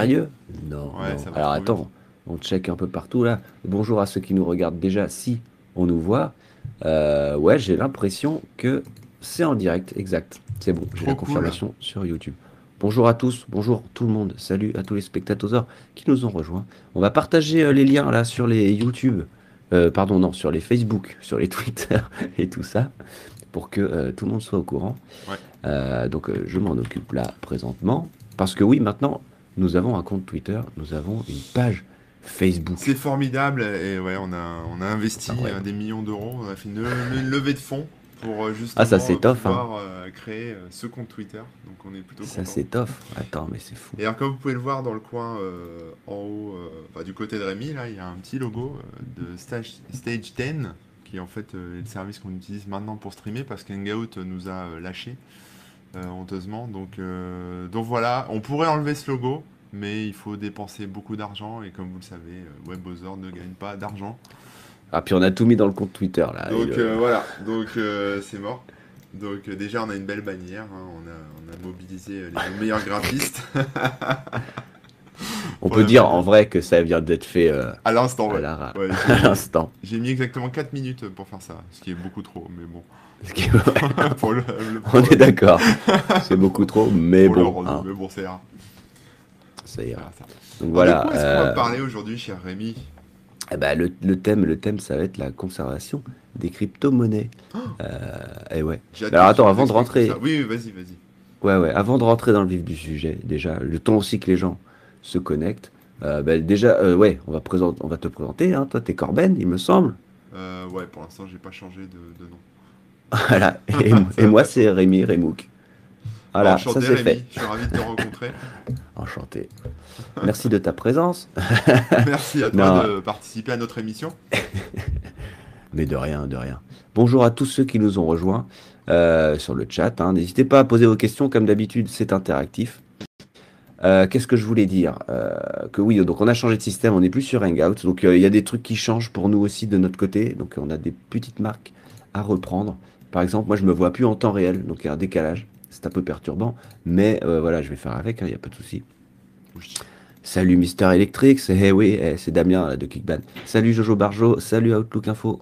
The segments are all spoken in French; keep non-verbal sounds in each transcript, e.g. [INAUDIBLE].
Sérieux Non. Ouais, Alors attends, on check un peu partout là. Bonjour à ceux qui nous regardent déjà, si on nous voit. Euh, ouais, j'ai l'impression que c'est en direct, exact. C'est bon, j'ai la cool. confirmation sur YouTube. Bonjour à tous, bonjour tout le monde, salut à tous les spectateurs qui nous ont rejoints. On va partager euh, les liens là sur les YouTube, euh, pardon, non, sur les Facebook, [LAUGHS] sur les Twitter et tout ça, pour que euh, tout le monde soit au courant. Ouais. Euh, donc euh, je m'en occupe là présentement. Parce que oui, maintenant, nous avons un compte Twitter, nous avons une page Facebook. C'est formidable et ouais, on a, on a investi Ah ouais. des millions d'euros, on a fait une, une levée de fonds pour euh, justement Ah, ça, hein. pouvoir euh, créer euh, ce compte Twitter. Donc on est plutôt Ça tough. Attends, mais c'est fou. Et alors comme vous pouvez le voir dans le coin euh, en haut, euh, enfin, du côté de Rémi, là il y a un petit logo de Stage, Stage 10 qui est en fait est le service qu'on utilise maintenant pour streamer parce qu'Hangout nous a lâché honteusement. Donc, euh, donc voilà, on pourrait enlever ce logo, mais il faut dépenser beaucoup d'argent et comme vous le savez, euh, WebOzor ne gagne pas d'argent. Ah, puis on a tout mis dans le compte Twitter là. Donc le- euh, voilà, donc euh, c'est mort. Donc euh, déjà on a une belle bannière, hein, on, a, on a mobilisé euh, les [LAUGHS] meilleurs graphistes on peut dire en vrai que ça vient d'être fait euh, à l'instant. Ouais. [LAUGHS] J'ai mis exactement 4 minutes pour faire ça, ce qui est beaucoup trop, mais bon. Ce qui- ouais, [LAUGHS] pour le, le- [LAUGHS] on est d'accord. C'est beaucoup trop, mais pour bon, hein, mais bon, ça ira. Voilà, ça. Donc Alors, voilà. de quoi est-ce qu'on va euh, parler aujourd'hui, cher Rémi eh ben, le, le thème, le thème, ça va être la conservation des crypto-monnaies. Euh, et ouais. Alors, attends, avant de rentrer-. Oui, vas-y, vas-y. Ouais, ouais. Avant de rentrer dans le vif du sujet, déjà, le temps aussi que les gens se connectent. euh, ben, déjà, euh, ouais, on va, présenter, on va te présenter. Hein. Toi, t'es Corben, il me semble. Euh, ouais, pour l'instant, j'ai pas changé de, de nom. Voilà. [LAUGHS] Et, et moi, c'est Rémi Rémouk. Voilà, Enchanté, ça c'est Rémi, fait. Je suis ravi de te rencontrer. [LAUGHS] Enchanté. Merci de ta présence. [LAUGHS] Merci à toi Non. de participer à notre émission. Mais de rien, de rien. Bonjour à tous ceux qui nous ont rejoints euh, sur le chat. hein. N'hésitez pas à poser vos questions, comme d'habitude, c'est interactif. Euh, Qu'est-ce que je voulais dire? Euh, Que oui, donc on a changé de système, on n'est plus sur Hangout. Donc il y a des trucs qui changent pour nous aussi de notre côté. Donc on a des petites marques à reprendre. Par exemple, moi je me vois plus en temps réel, donc il y a un décalage. C'est un peu perturbant, mais euh, voilà, je vais faire avec, il n'y a pas de souci. Salut Mister Electric, c'est eh eh, c'est Damien de Kickban. Salut Jojo Barjo, salut Outlook Info.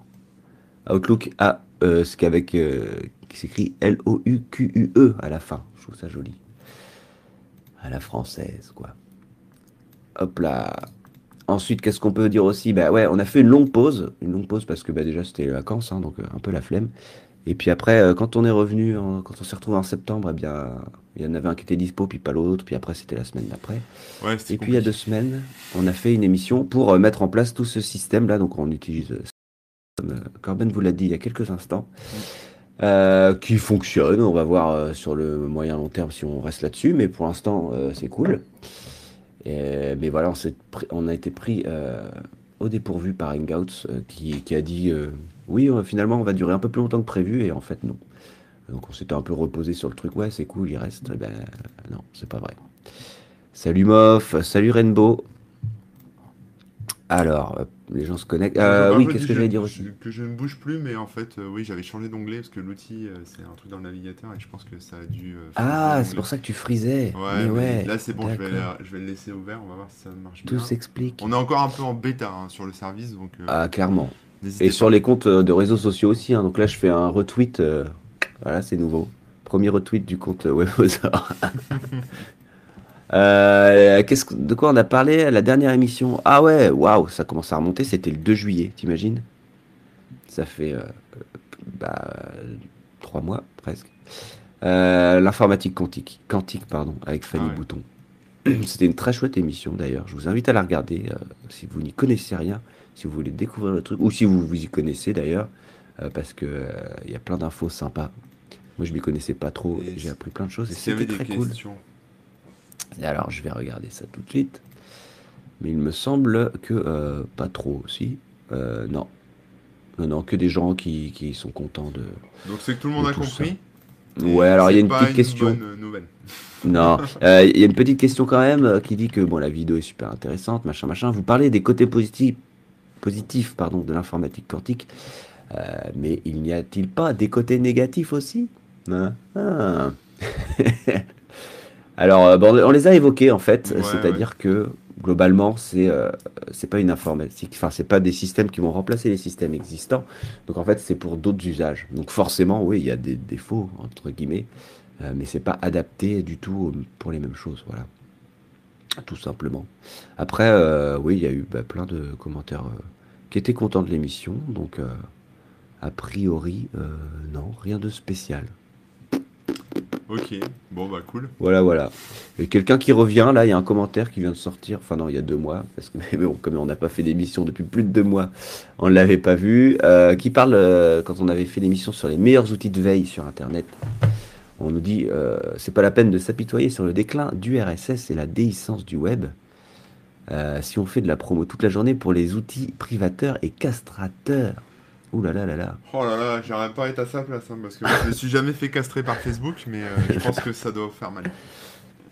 Outlook A, euh, ce qu'avec euh, qui s'écrit L-O-U-Q-U-E à la fin. Je trouve ça joli. À la française, quoi. Hop là. Ensuite, qu'est-ce qu'on peut dire aussi? Bah ouais, on a fait une longue pause. Une longue pause parce que bah, déjà c'était les vacances, hein, donc un peu la flemme. Et puis après, euh, quand on est revenu, en- quand on s'est retrouvé en septembre, eh bien, il y en avait un qui était dispo, puis pas l'autre, puis après c'était la semaine d'après. Ouais, Et puis il y a deux semaines, on a fait une émission pour euh, mettre en place tout ce système-là. Donc on utilise, euh, comme Corben vous l'a dit il y a quelques instants, euh, qui fonctionne. On va voir sur le moyen long terme si on reste là-dessus, mais pour l'instant euh, c'est cool. Et- mais voilà, on, a été pris euh, au dépourvu par Hangouts qui, qui a dit oui, euh, finalement on va durer un peu plus longtemps que prévu, et en fait non. Donc on s'était un peu reposé sur le truc, ouais c'est cool, il reste. Eh Ben, non, c'est pas vrai. Salut Moff, salut Rainbow. Alors, euh, les gens se connectent. Euh, oui, qu'est-ce que j'allais dire aussi Que je ne bouge plus, mais en fait, euh, oui, j'avais changé d'onglet parce que l'outil, euh, c'est un truc dans le navigateur et je pense que ça a dû. Ah, c'est pour ça que tu frisais. Ouais, Mais ouais, là c'est bon, je vais, d'accord. la- je vais le laisser ouvert, on va voir si ça marche Tout bien. s'explique. On est encore un peu en bêta hein, sur le service, donc Ah, clairement. Et sur les comptes euh, de réseaux sociaux aussi. hein. Donc là, je fais un retweet. euh, Voilà, c'est nouveau. Premier retweet du compte euh, Webosor. [LAUGHS] Euh, que- de quoi on a parlé à la dernière émission? Ah ouais, waouh, ça commence à remonter. C'était le 2 juillet, t'imagines? Ça fait euh, bah, trois mois presque. L'informatique quantique, quantique pardon, avec Fanny Ah ouais. Bouton. [CLEARS THROAT] C'était une très chouette émission d'ailleurs. Je vous invite à la regarder si vous n'y connaissez rien, si vous voulez découvrir le truc, ou si vous vous y connaissez d'ailleurs, euh, parce que euh, y a plein d'infos sympas. Moi, je m'y connaissais pas trop. J'ai appris plein de choses et c'était des très cool. questions, Et alors, je vais regarder ça tout de suite. Mais il me semble que euh, pas trop aussi. Non. Non, non, que des gens qui, qui sont contents de. donc c'est que tout le monde de a ça. compris. Ouais, alors il y a une petite question. bonne nouvelle. [LAUGHS] Non, euh, il y a une petite question quand même euh, qui dit que bon, la vidéo est super intéressante, machin, machin. Vous parlez des côtés positifs, positifs pardon, de l'informatique quantique, Euh, mais il n'y a-t-il pas des côtés négatifs aussi Hein Ah. [LAUGHS] Alors, euh, bon, on les a évoqués en fait, Ouais, c'est-à-dire que globalement, c'est euh, c'est pas une informatique, enfin, c'est pas des systèmes qui vont remplacer les systèmes existants. Donc, en fait, c'est pour d'autres usages. Donc, forcément, oui, il y a des défauts, entre guillemets, euh, mais c'est pas adapté du tout pour les mêmes choses, voilà. Tout simplement. Après, euh, oui, il y a eu bah, plein de commentaires euh, qui étaient contents de l'émission, donc euh, a priori, non, rien de spécial. Ok, bon bah cool. Voilà, voilà. Et quelqu'un qui revient, là, il y a un commentaire qui vient de sortir, enfin non, il y a deux mois, parce que [LAUGHS] mais bon, comme on n'a pas fait d'émission depuis plus de deux mois, on ne l'avait pas vu, qui parle, quand on avait fait l'émission sur les meilleurs outils de veille sur Internet, on nous dit, euh, c'est pas la peine de s'apitoyer sur le déclin du RSS et la déhiscence du web. Euh, si on fait de la promo toute la journée pour les outils privateurs et castrateurs. Ouh là là là là. Oh là là, j'aimerais pas être à sa place, hein, parce que je me suis jamais fait castrer par Facebook, mais euh, je pense que ça doit faire mal. [LAUGHS]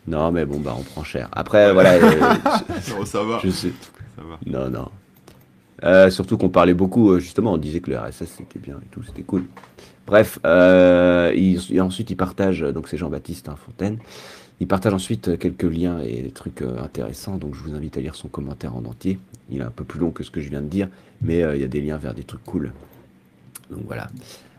Non, mais bon, bah, on prend cher. Après, voilà, [LAUGHS] Non, ça va, je sais. ça va. Non, non. Euh, surtout qu'on parlait beaucoup, justement, on disait que le RSS c'était bien et tout, c'était cool. Bref, euh, et ensuite il partage, euh, donc c'est Jean-Baptiste hein, Fontaine, il partage ensuite euh, quelques liens et des trucs euh, intéressants, donc je vous invite à lire son commentaire en entier. Il est un peu plus long que ce que je viens de dire, mais euh, il y a des liens vers des trucs cool. Donc voilà.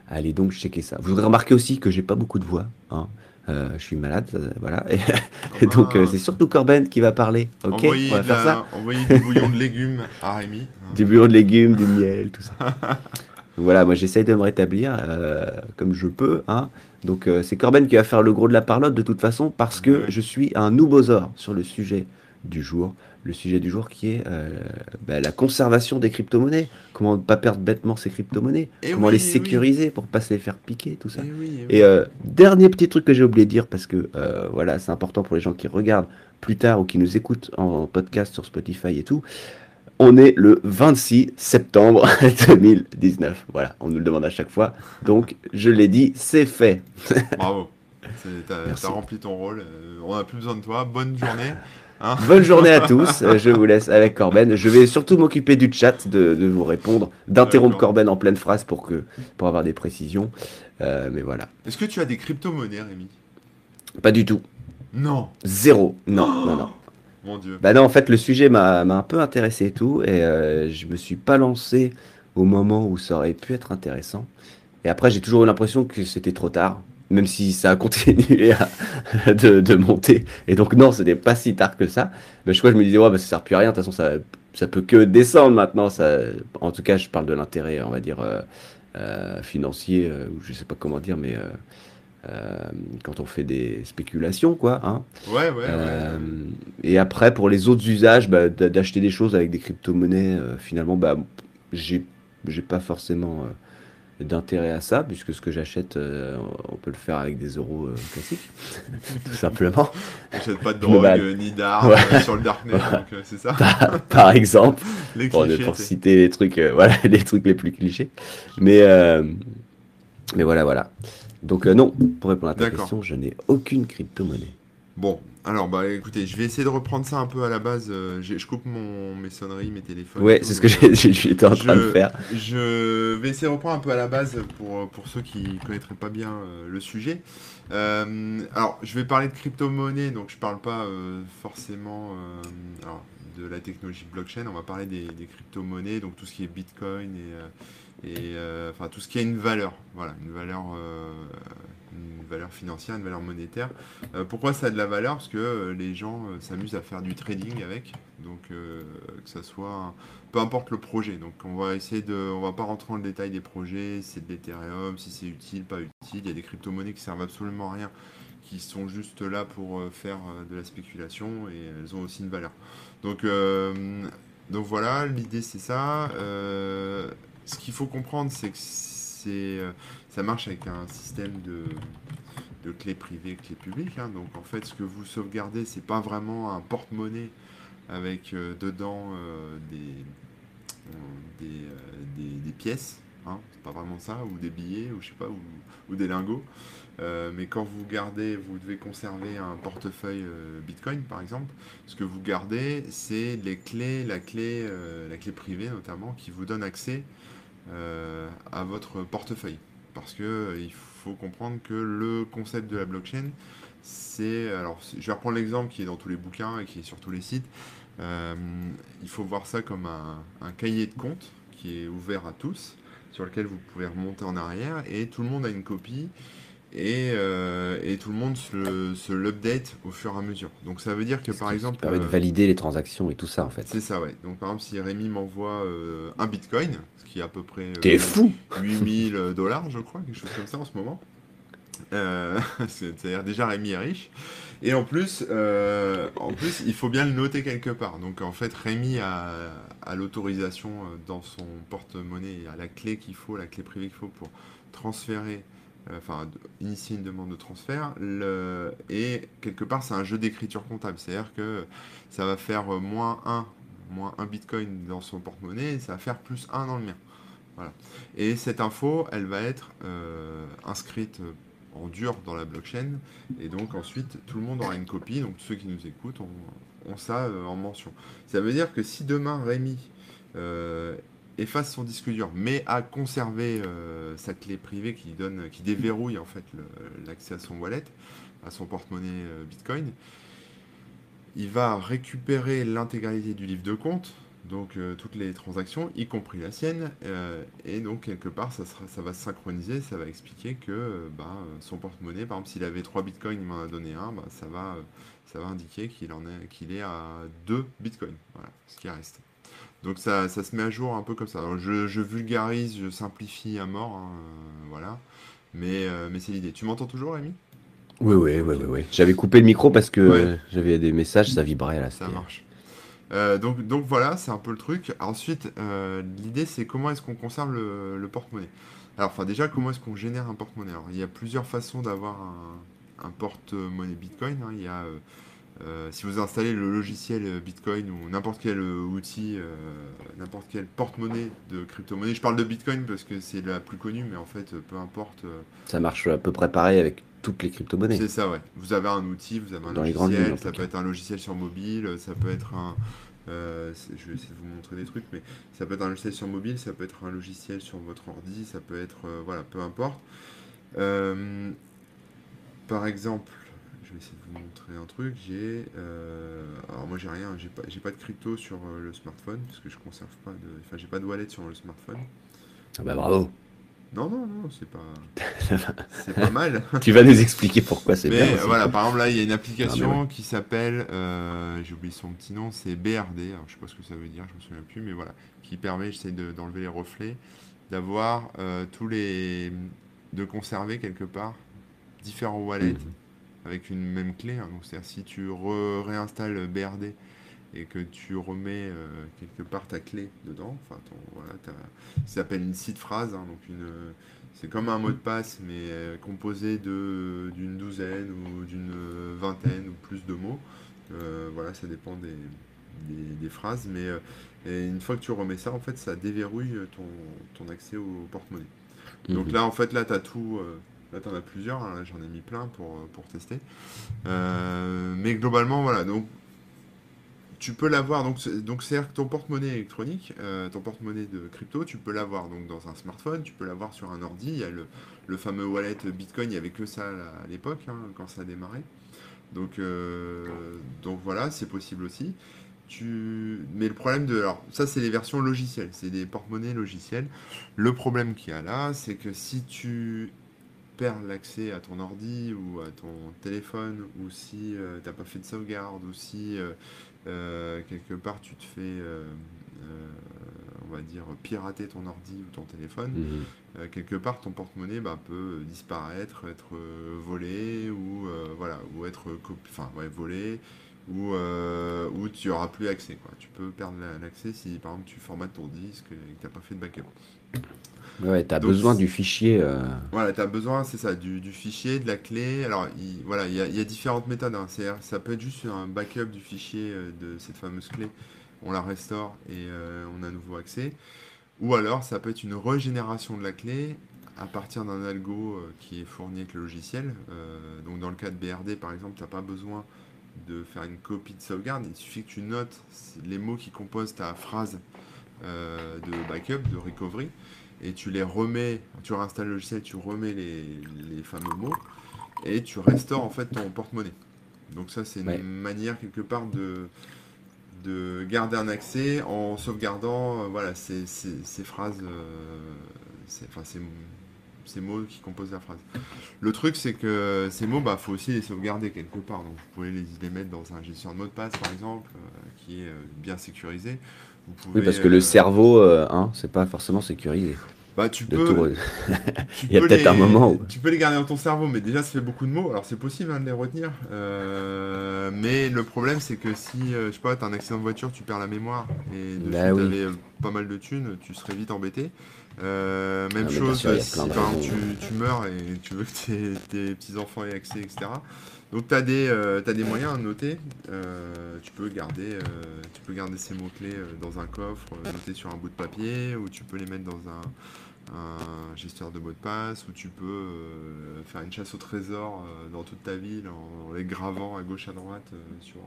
Allez donc checker ça. Vous aurez remarqué aussi que j'ai pas beaucoup de voix. Hein. Euh, je suis malade, euh, voilà. Et, [LAUGHS] et donc euh, c'est surtout Corben qui va parler. Ok, on va faire la- ça. envoyez du bouillon de légumes à Rémi. [LAUGHS] Du bureau de légumes, du miel, tout ça. [LAUGHS] Voilà, moi j'essaye de me rétablir euh, comme je peux. Hein. Donc euh, c'est Corben qui va faire le gros de la parlotte de toute façon parce que je suis un noubosaure sur le sujet du jour. Le sujet du jour qui est euh, bah, la conservation des crypto-monnaies. Comment ne pas perdre bêtement ces crypto-monnaies. Eh comment oui, les eh oui. sécuriser pour pas se les faire piquer, tout ça. Eh oui. Et euh, dernier petit truc que j'ai oublié de dire parce que euh, voilà, c'est important pour les gens qui regardent plus tard ou qui nous écoutent en podcast sur Spotify et tout. On est le 26 septembre [LAUGHS] 2019. Voilà, on nous le demande à chaque fois. Donc, je l'ai dit, c'est fait. [LAUGHS] Bravo. T'as rempli ton rôle. euh, on a plus besoin de toi. Bonne journée. hein. [LAUGHS] Bonne journée à tous. Euh, Je vous laisse avec Corben. Je vais surtout m'occuper du chat, de, de vous répondre, d'interrompre. Corben en pleine phrase pour, que, pour avoir des précisions. Euh, mais voilà, Est-ce que tu as des crypto-monnaies, Rémi? Pas du tout. Non. Zéro. Non, [GASPS] non, non. Mon. Bah non, en fait, le sujet m'a un peu intéressé et tout, et euh, je me suis pas lancé au moment où ça aurait pu être intéressant. Et après, j'ai toujours eu l'impression que c'était trop tard, même si ça a continué à- [LAUGHS] de, monter. Et donc, non, c'était pas si tard que ça. Mais je crois que je me disais, ouais, bah, ça sert plus à rien, de toute façon, ça, ça peut que descendre maintenant. Ça, en tout cas, je parle de l'intérêt, on va dire, euh, euh, financier, ou je sais pas comment dire, mais quand on fait des spéculations, quoi, hein. Ouais, ouais, ouais. Euh, et après, pour les autres usages, bah, d'a- d'acheter des choses avec des crypto-monnaies, euh, finalement, bah, j'ai pas forcément euh, d'intérêt à ça, puisque ce que j'achète, euh, on peut le faire avec des euros euh, classiques, [LAUGHS] tout simplement. J'achète pas de drogue euh, ni Ouais. euh, sur le darknet, donc euh, c'est ça Par, par exemple, Les pour, clichés. pour citer les trucs, euh, [LAUGHS] voilà, les trucs les plus clichés. Mais, euh, mais voilà, voilà. Donc, euh, non, pour répondre à ta question, je n'ai aucune crypto-monnaie. Bon, alors bah écoutez, je vais essayer de reprendre ça un peu à la base. euh, je coupe mon, mes sonneries, mes téléphones. Ouais, c'est ce que euh, j'ai- [LAUGHS] j'étais en train de faire. Je vais essayer de reprendre un peu à la base pour, pour ceux qui ne connaîtraient pas bien euh, le sujet. Euh, alors, je vais parler de crypto-monnaie, donc je parle pas forcément alors, de la technologie blockchain, on va parler des, des crypto-monnaies, donc tout ce qui est Bitcoin et, et euh, enfin tout ce qui a une valeur, voilà, une valeur, euh, une valeur financière, une valeur monétaire. Euh, pourquoi ça a de la valeur? Parce que les gens s'amusent à faire du trading avec, donc que ça soit peu importe le projet. Donc on va essayer de, on va pas rentrer dans le détail des projets, si c'est de l'Ethereum, si c'est utile, pas utile. Il y a des crypto-monnaies qui servent absolument à rien, qui sont juste là pour faire de la spéculation et elles ont aussi une valeur. Donc, donc voilà, l'idée c'est ça. Ce qu'il faut comprendre, c'est que euh, ça marche avec un système de, clés privées, clés publiques. hein. Donc en fait, ce que vous sauvegardez, c'est pas vraiment un porte-monnaie avec euh, dedans euh, des, pièces, hein, c'est pas vraiment ça, ou des billets, ou je sais pas, ou, des lingots. Mais quand vous gardez, vous devez conserver un portefeuille Bitcoin par exemple. Ce que vous gardez, c'est les clés, la clé, la clé privée notamment, qui vous donne accès à votre portefeuille. Parce que euh, il faut comprendre que le concept de la blockchain, c'est. Alors, je vais reprendre l'exemple qui est dans tous les bouquins et qui est sur tous les sites. Euh, il faut voir ça comme un, cahier de compte qui est ouvert à tous, sur lequel vous pouvez remonter en arrière et tout le monde a une copie et, euh, tout le monde se, l'update au fur et à mesure. Donc ça veut dire que par exemple... Ça permet de euh, valider les transactions et tout ça en fait. C'est ça, ouais. Donc par exemple si Rémi m'envoie un bitcoin, ce qui est à peu près... T'es fou 8000 [LAUGHS] dollars je crois, quelque chose comme ça en ce moment. [LAUGHS] C'est-à-dire déjà Rémi est riche. Et en plus, euh, en plus, il faut bien le noter quelque part. Donc en fait, Rémi a, l'autorisation euh, dans son porte-monnaie, à la clé qu'il faut, la clé privée qu'il faut pour transférer, euh, enfin initier une demande de transfert. Et quelque part, c'est un jeu d'écriture comptable. C'est-à-dire que ça va faire moins 1, moins 1 bitcoin dans son porte-monnaie, et ça va faire plus 1 dans le mien. Voilà. Et cette info, elle va être inscrite en dur dans la blockchain. Et donc ensuite, tout le monde aura une copie. Donc ceux qui nous écoutent ont, ça euh, en mention. Ça veut dire que si demain Rémi euh, efface son disque dur, mais a conservé euh, sa clé privée qui donne, qui déverrouille en fait l'accès à son wallet, à son porte-monnaie Bitcoin, il va récupérer l'intégralité du livre de compte donc euh, toutes les transactions, y compris la sienne, euh, et donc quelque part ça, ça va se synchroniser, ça va expliquer que euh, bah, son porte-monnaie, par exemple s'il avait 3 bitcoins, il m'en a donné un, bah, ça, va, ça va indiquer qu'il qu'il est à 2 bitcoins, voilà, ce qui reste. Donc ça, ça, se met à jour un peu comme ça. Alors je, vulgarise, je simplifie à mort, hein, voilà, mais, mais c'est l'idée. Tu m'entends toujours, Rémi? Oui, oui, oui, oui, J'avais coupé le micro parce que j'avais des messages, ça vibrait là. Ça marche. Euh, donc, donc voilà, c'est un peu le truc. Ensuite, euh, l'idée c'est comment est-ce qu'on conserve le, porte-monnaie? Alors, enfin déjà, comment est-ce qu'on génère un porte-monnaie? Alors, il y a plusieurs façons d'avoir un, porte-monnaie Bitcoin. Hein. Il y a, euh, si vous installez le logiciel Bitcoin ou n'importe quel outil, n'importe quel porte-monnaie de crypto-monnaie. Je parle de Bitcoin parce que c'est la plus connue, mais en fait, peu importe. Ça marche à peu près pareil avec toutes les crypto-monnaies. C'est ça, ouais. Vous avez un outil, vous avez un logiciel, ça peut être un logiciel sur mobile, ça peut être un... Euh, je vais essayer de vous montrer des trucs, mais ça peut être un logiciel sur mobile, ça peut être un logiciel sur votre ordi, ça peut être... Euh, voilà, peu importe. Euh, par exemple, je vais essayer de vous montrer un truc. J'ai... alors moi j'ai rien, j'ai pas, pas de crypto sur le smartphone, parce que je conserve pas de... Enfin j'ai pas de wallet sur le smartphone. Ah bah bravo non, non, non, c'est pas. [LAUGHS] c'est pas mal. tu vas nous expliquer pourquoi c'est bien. voilà, par exemple, là, il y a une application qui s'appelle. Euh, j'ai oublié son petit nom, c'est BRD. Alors, je sais pas ce que ça veut dire, je me souviens plus, mais voilà. Qui permet, j'essaie d'enlever les reflets, d'avoir euh, tous les. de conserver quelque part différents wallets mhm. Avec une même clé. Hein. donc, c'est-à-dire, si tu réinstalles BRD et que tu remets euh, quelque part ta clé dedans. Enfin, voilà, ça s'appelle une seed phrase, hein, donc une, c'est comme un mot de passe, mais euh, composé de, d'une douzaine ou d'une vingtaine ou plus de mots. Euh, voilà, ça dépend des, des, phrases, mais une fois que tu remets ça, en fait, ça déverrouille ton, ton accès au porte-monnaie. Donc mhm. là, en fait, là, tu as tout. Là, tu en as plusieurs, hein, j'en ai mis plein pour, pour tester. mais globalement, voilà. Donc, tu peux l'avoir, donc c'est-à-dire que ton porte-monnaie électronique, euh, ton porte-monnaie de crypto, tu peux l'avoir donc dans un smartphone, tu peux l'avoir sur un ordi, il y a le, fameux wallet Bitcoin, il n'y avait que ça à l'époque, hein, quand ça a démarré. Donc, euh, donc voilà, c'est possible aussi. Tu... Mais le problème de... Alors ça c'est les versions logicielles, c'est des porte-monnaies logicielles. Le problème qu'il y a là, c'est que si tu perds l'accès à ton ordi ou à ton téléphone, ou si euh, tu n'as pas fait de sauvegarde, ou si euh, quelque part tu te fais, euh, euh, on va dire, pirater ton ordi ou ton téléphone, mhm. quelque part ton porte-monnaie bah, peut disparaître, être volé ou voilà, ou être enfin ouais, volé ou, ou tu auras plus accès. Quoi. Tu peux perdre l'accès si par exemple tu formates ton disque et que tu n'as pas fait de backup. Ouais, tu as besoin du fichier. Euh. Voilà, tu as besoin, c'est ça, du, fichier, de la clé. Alors, il, voilà, il y, a, différentes méthodes. Hein. Ça peut être juste un backup du fichier euh, de cette fameuse clé. On la restaure et euh, on a nouveau accès. Ou alors, ça peut être une régénération de la clé à partir d'un algo qui est fourni avec le logiciel. donc, dans le cas de BRD, par exemple, tu n'as pas besoin de faire une copie de sauvegarde. Il suffit que tu notes les mots qui composent ta phrase de backup, de recovery et tu les remets, tu réinstalles le logiciel, tu remets les, fameux mots, et tu restaures en fait ton porte-monnaie. Donc ça, c'est une Ouais. manière quelque part de, de garder un accès en sauvegardant euh, voilà, ces, ces- ces phrases, euh, ces, enfin, ces, ces mots qui composent la phrase. Le truc, c'est que ces mots, bah, faut aussi les sauvegarder quelque part. Donc vous pouvez les, les mettre dans un gestionnaire de mot de passe, par exemple, euh, qui est euh, bien sécurisé. Vous pouvez, Oui, parce que le euh, cerveau, hein, c'est pas forcément sécurisé. bah, tu De peux, tout, [LAUGHS] tu Il y a peut-être un moment où- Tu peux les garder dans ton cerveau, mais déjà ça fait beaucoup de mots. Alors c'est possible hein, de les retenir. Euh, mais le problème c'est que si, je sais pas, t'as un accident de voiture, tu perds la mémoire et dessus Bah oui. euh, pas mal de thunes, tu serais vite embêté. Euh, même Ah, chose sûr, si par exemple, tu, tu meurs et tu veux que tes, tes petits-enfants aient accès, etc. Donc tu as, des, euh, t'as des moyens à noter. Euh, tu, peux garder, tu peux garder ces mots-clés dans un coffre, notés sur un bout de papier, ou tu peux les mettre dans un, un gestionnaire de mots de passe, ou tu peux faire une chasse au trésor dans toute ta ville en, les gravant à gauche à droite sur,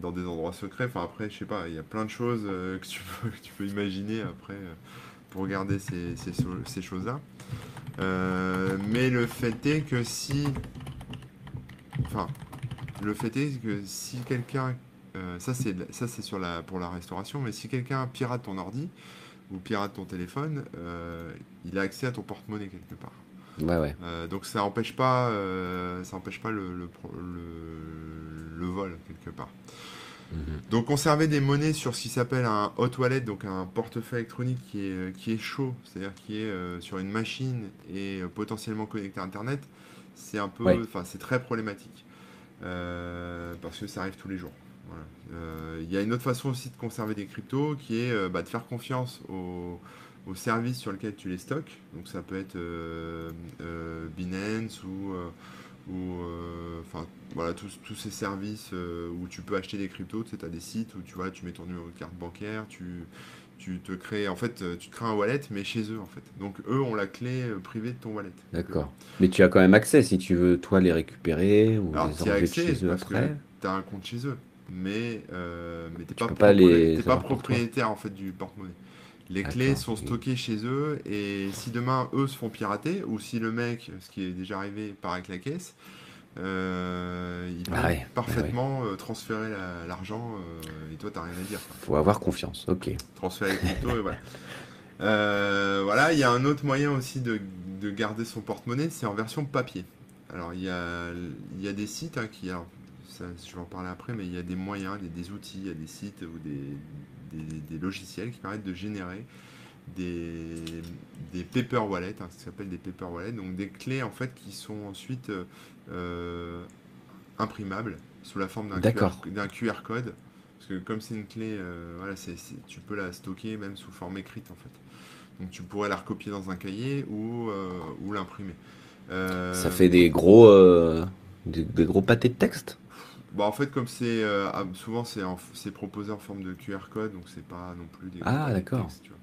dans des endroits secrets. Enfin après, je sais pas, il y a plein de choses euh, que, tu peux, [LAUGHS] que tu peux imaginer après euh, pour garder ces, ces, so- ces choses-là. Euh, mais le fait est que si... Enfin, le fait est que si quelqu'un... euh, ça c'est ça c'est sur la pour la restauration, mais si quelqu'un pirate ton ordi ou pirate ton téléphone, euh, il a accès à ton porte-monnaie quelque part. Ouais, ouais. Euh, donc ça empêche pas, euh, ça empêche pas le, le, pro- le- le vol quelque part. Mhm. Donc conserver des monnaies sur ce qui s'appelle un hot wallet, donc un portefeuille électronique qui est, euh, qui est chaud, c'est-à-dire qui est euh, sur une machine et euh, potentiellement connecté à Internet, c'est un peu, Ouais. enfin c'est très problématique Euh, parce que ça arrive tous les jours. Voilà. Il y a une autre façon aussi de conserver des cryptos qui est bah, de faire confiance au, au service sur lequel tu les stockes. Donc ça peut être euh, euh, Binance ou, ou euh, enfin voilà tous, tous ces services euh, où tu peux acheter des cryptos. Tu sais, as des sites où tu vois, tu mets ton numéro de carte bancaire, tu, tu te crées en fait euh, tu te crées un wallet mais chez eux en fait. Donc eux ont la clé privée de ton wallet. D'accord. Mais tu as quand même accès si tu veux, toi, les récupérer ou Alors les tu enlever accès chez eux parce que après. tu as un compte chez eux. Mais, euh, mais t'es pas, peux pas les pas propriétaire en fait du porte-monnaie. Les clés sont stockées chez eux et si demain eux se font pirater ou si le mec, ce qui est déjà arrivé, part avec la caisse, euh, il peut Ah ouais, parfaitement euh, transférer la- l'argent euh, et toi t'as rien à dire. Faut avoir confiance. Ok. Transférer les cryptos et [LAUGHS] voilà. Euh, voilà, il y a un autre moyen aussi de, de garder son porte-monnaie, c'est en version papier. Alors il y a, il y a des sites hein, qui, alors, ça, je vais en parler après, mais il y a des moyens, a des outils, il y a des sites ou des, des- des logiciels qui permettent de générer des, des paper wallets, hein, ce qui s'appelle des paper wallets, donc des clés en fait qui sont ensuite euh, euh, imprimables sous la forme d'un QR, code. Parce que comme c'est une clé, euh, voilà, tu peux la stocker même sous forme écrite en fait. Donc tu pourrais la recopier dans un cahier ou, euh, ou l'imprimer. Ça fait des gros, des, des gros pâtés de texte? Bah en fait comme c'est euh, ah, souvent c'est en- c'est proposé en forme de QR code donc c'est pas non plus des Ah, gros d'accord. textes, tu vois.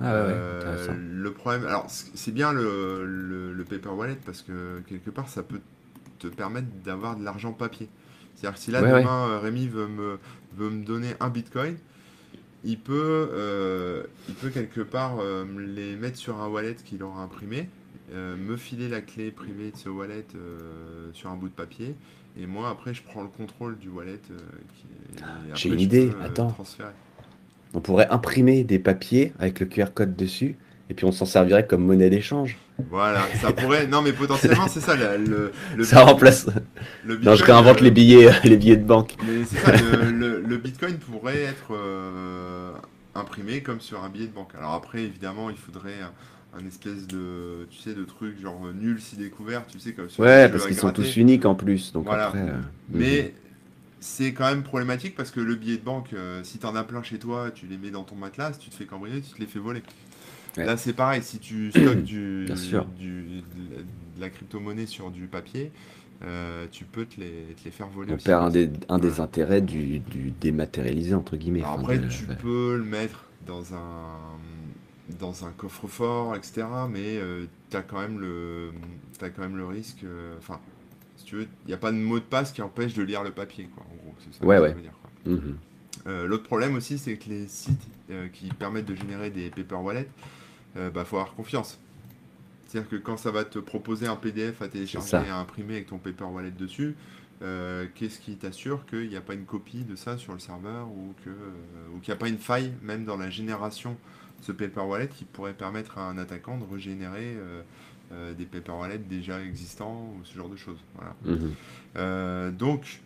Ah ouais, ouais, Euh, intéressant. le problème, alors c- c'est bien le, le, le paper wallet parce que quelque part ça peut te permettre d'avoir de l'argent papier. C'est-à-dire que si là Ouais, ouais. demain euh, Rémi veut me, veut me donner un bitcoin, il peut, euh, il peut quelque part euh, me les mettre sur un wallet qu'il aura imprimé, euh, me filer la clé privée de ce wallet euh, sur un bout de papier, et moi après je prends le contrôle du wallet. euh, après, J'ai une idée, euh, attends. transférer. On pourrait imprimer des papiers avec le QR code dessus et puis on s'en servirait comme monnaie d'échange. Voilà, ça pourrait. Non, mais potentiellement, c'est ça. la- le, le Ça remplace. le Non, je réinvente euh, les billets, les billets de banque. Mais c'est ça, le, le- le Bitcoin pourrait être euh, imprimé comme sur un billet de banque. Alors après, évidemment, il faudrait un, espèce de, tu sais, de truc genre nul si découvert, tu sais, comme sur Ouais, parce qu'ils sont tous uniques en plus. Donc Voilà. après. euh, Mais c'est quand même problématique parce que le billet de banque, euh, si t'en as plein chez toi, tu les mets dans ton matelas, si tu te fais cambrioler, tu te les fais voler. Ouais. Là, c'est pareil, si tu stockes du, [CLEARS THROAT] Bien sûr. du- de la- de la crypto-monnaie sur du papier, euh, tu peux te les, te les faire voler on aussi. perd un des, un des intérêts du, du dématérialisé, entre guillemets. Alors après, tu ouais. peux le mettre dans un, dans un coffre-fort, etc. Mais tu as, quand même le- t'as quand même le risque. euh, Enfin, si tu veux, il n'y a pas de mot de passe qui empêche de lire le papier, quoi, en gros. C'est ça Ouais, que ouais. ça veut dire, quoi. Mhm. Euh, L'autre problème aussi, c'est que les sites euh, qui permettent de générer des paper wallets, euh, bah, faut avoir confiance. C'est-à-dire que quand ça va te proposer un PDF à télécharger et à imprimer avec ton paper wallet dessus, euh, qu'est-ce qui t'assure qu'il n'y a pas une copie de ça sur le serveur ou qu'il n'y a pas une faille même dans la génération ce paper wallet qui pourrait permettre à un attaquant de régénérer des paper wallets déjà existants ou ce genre de choses. Voilà. Mhm. donc,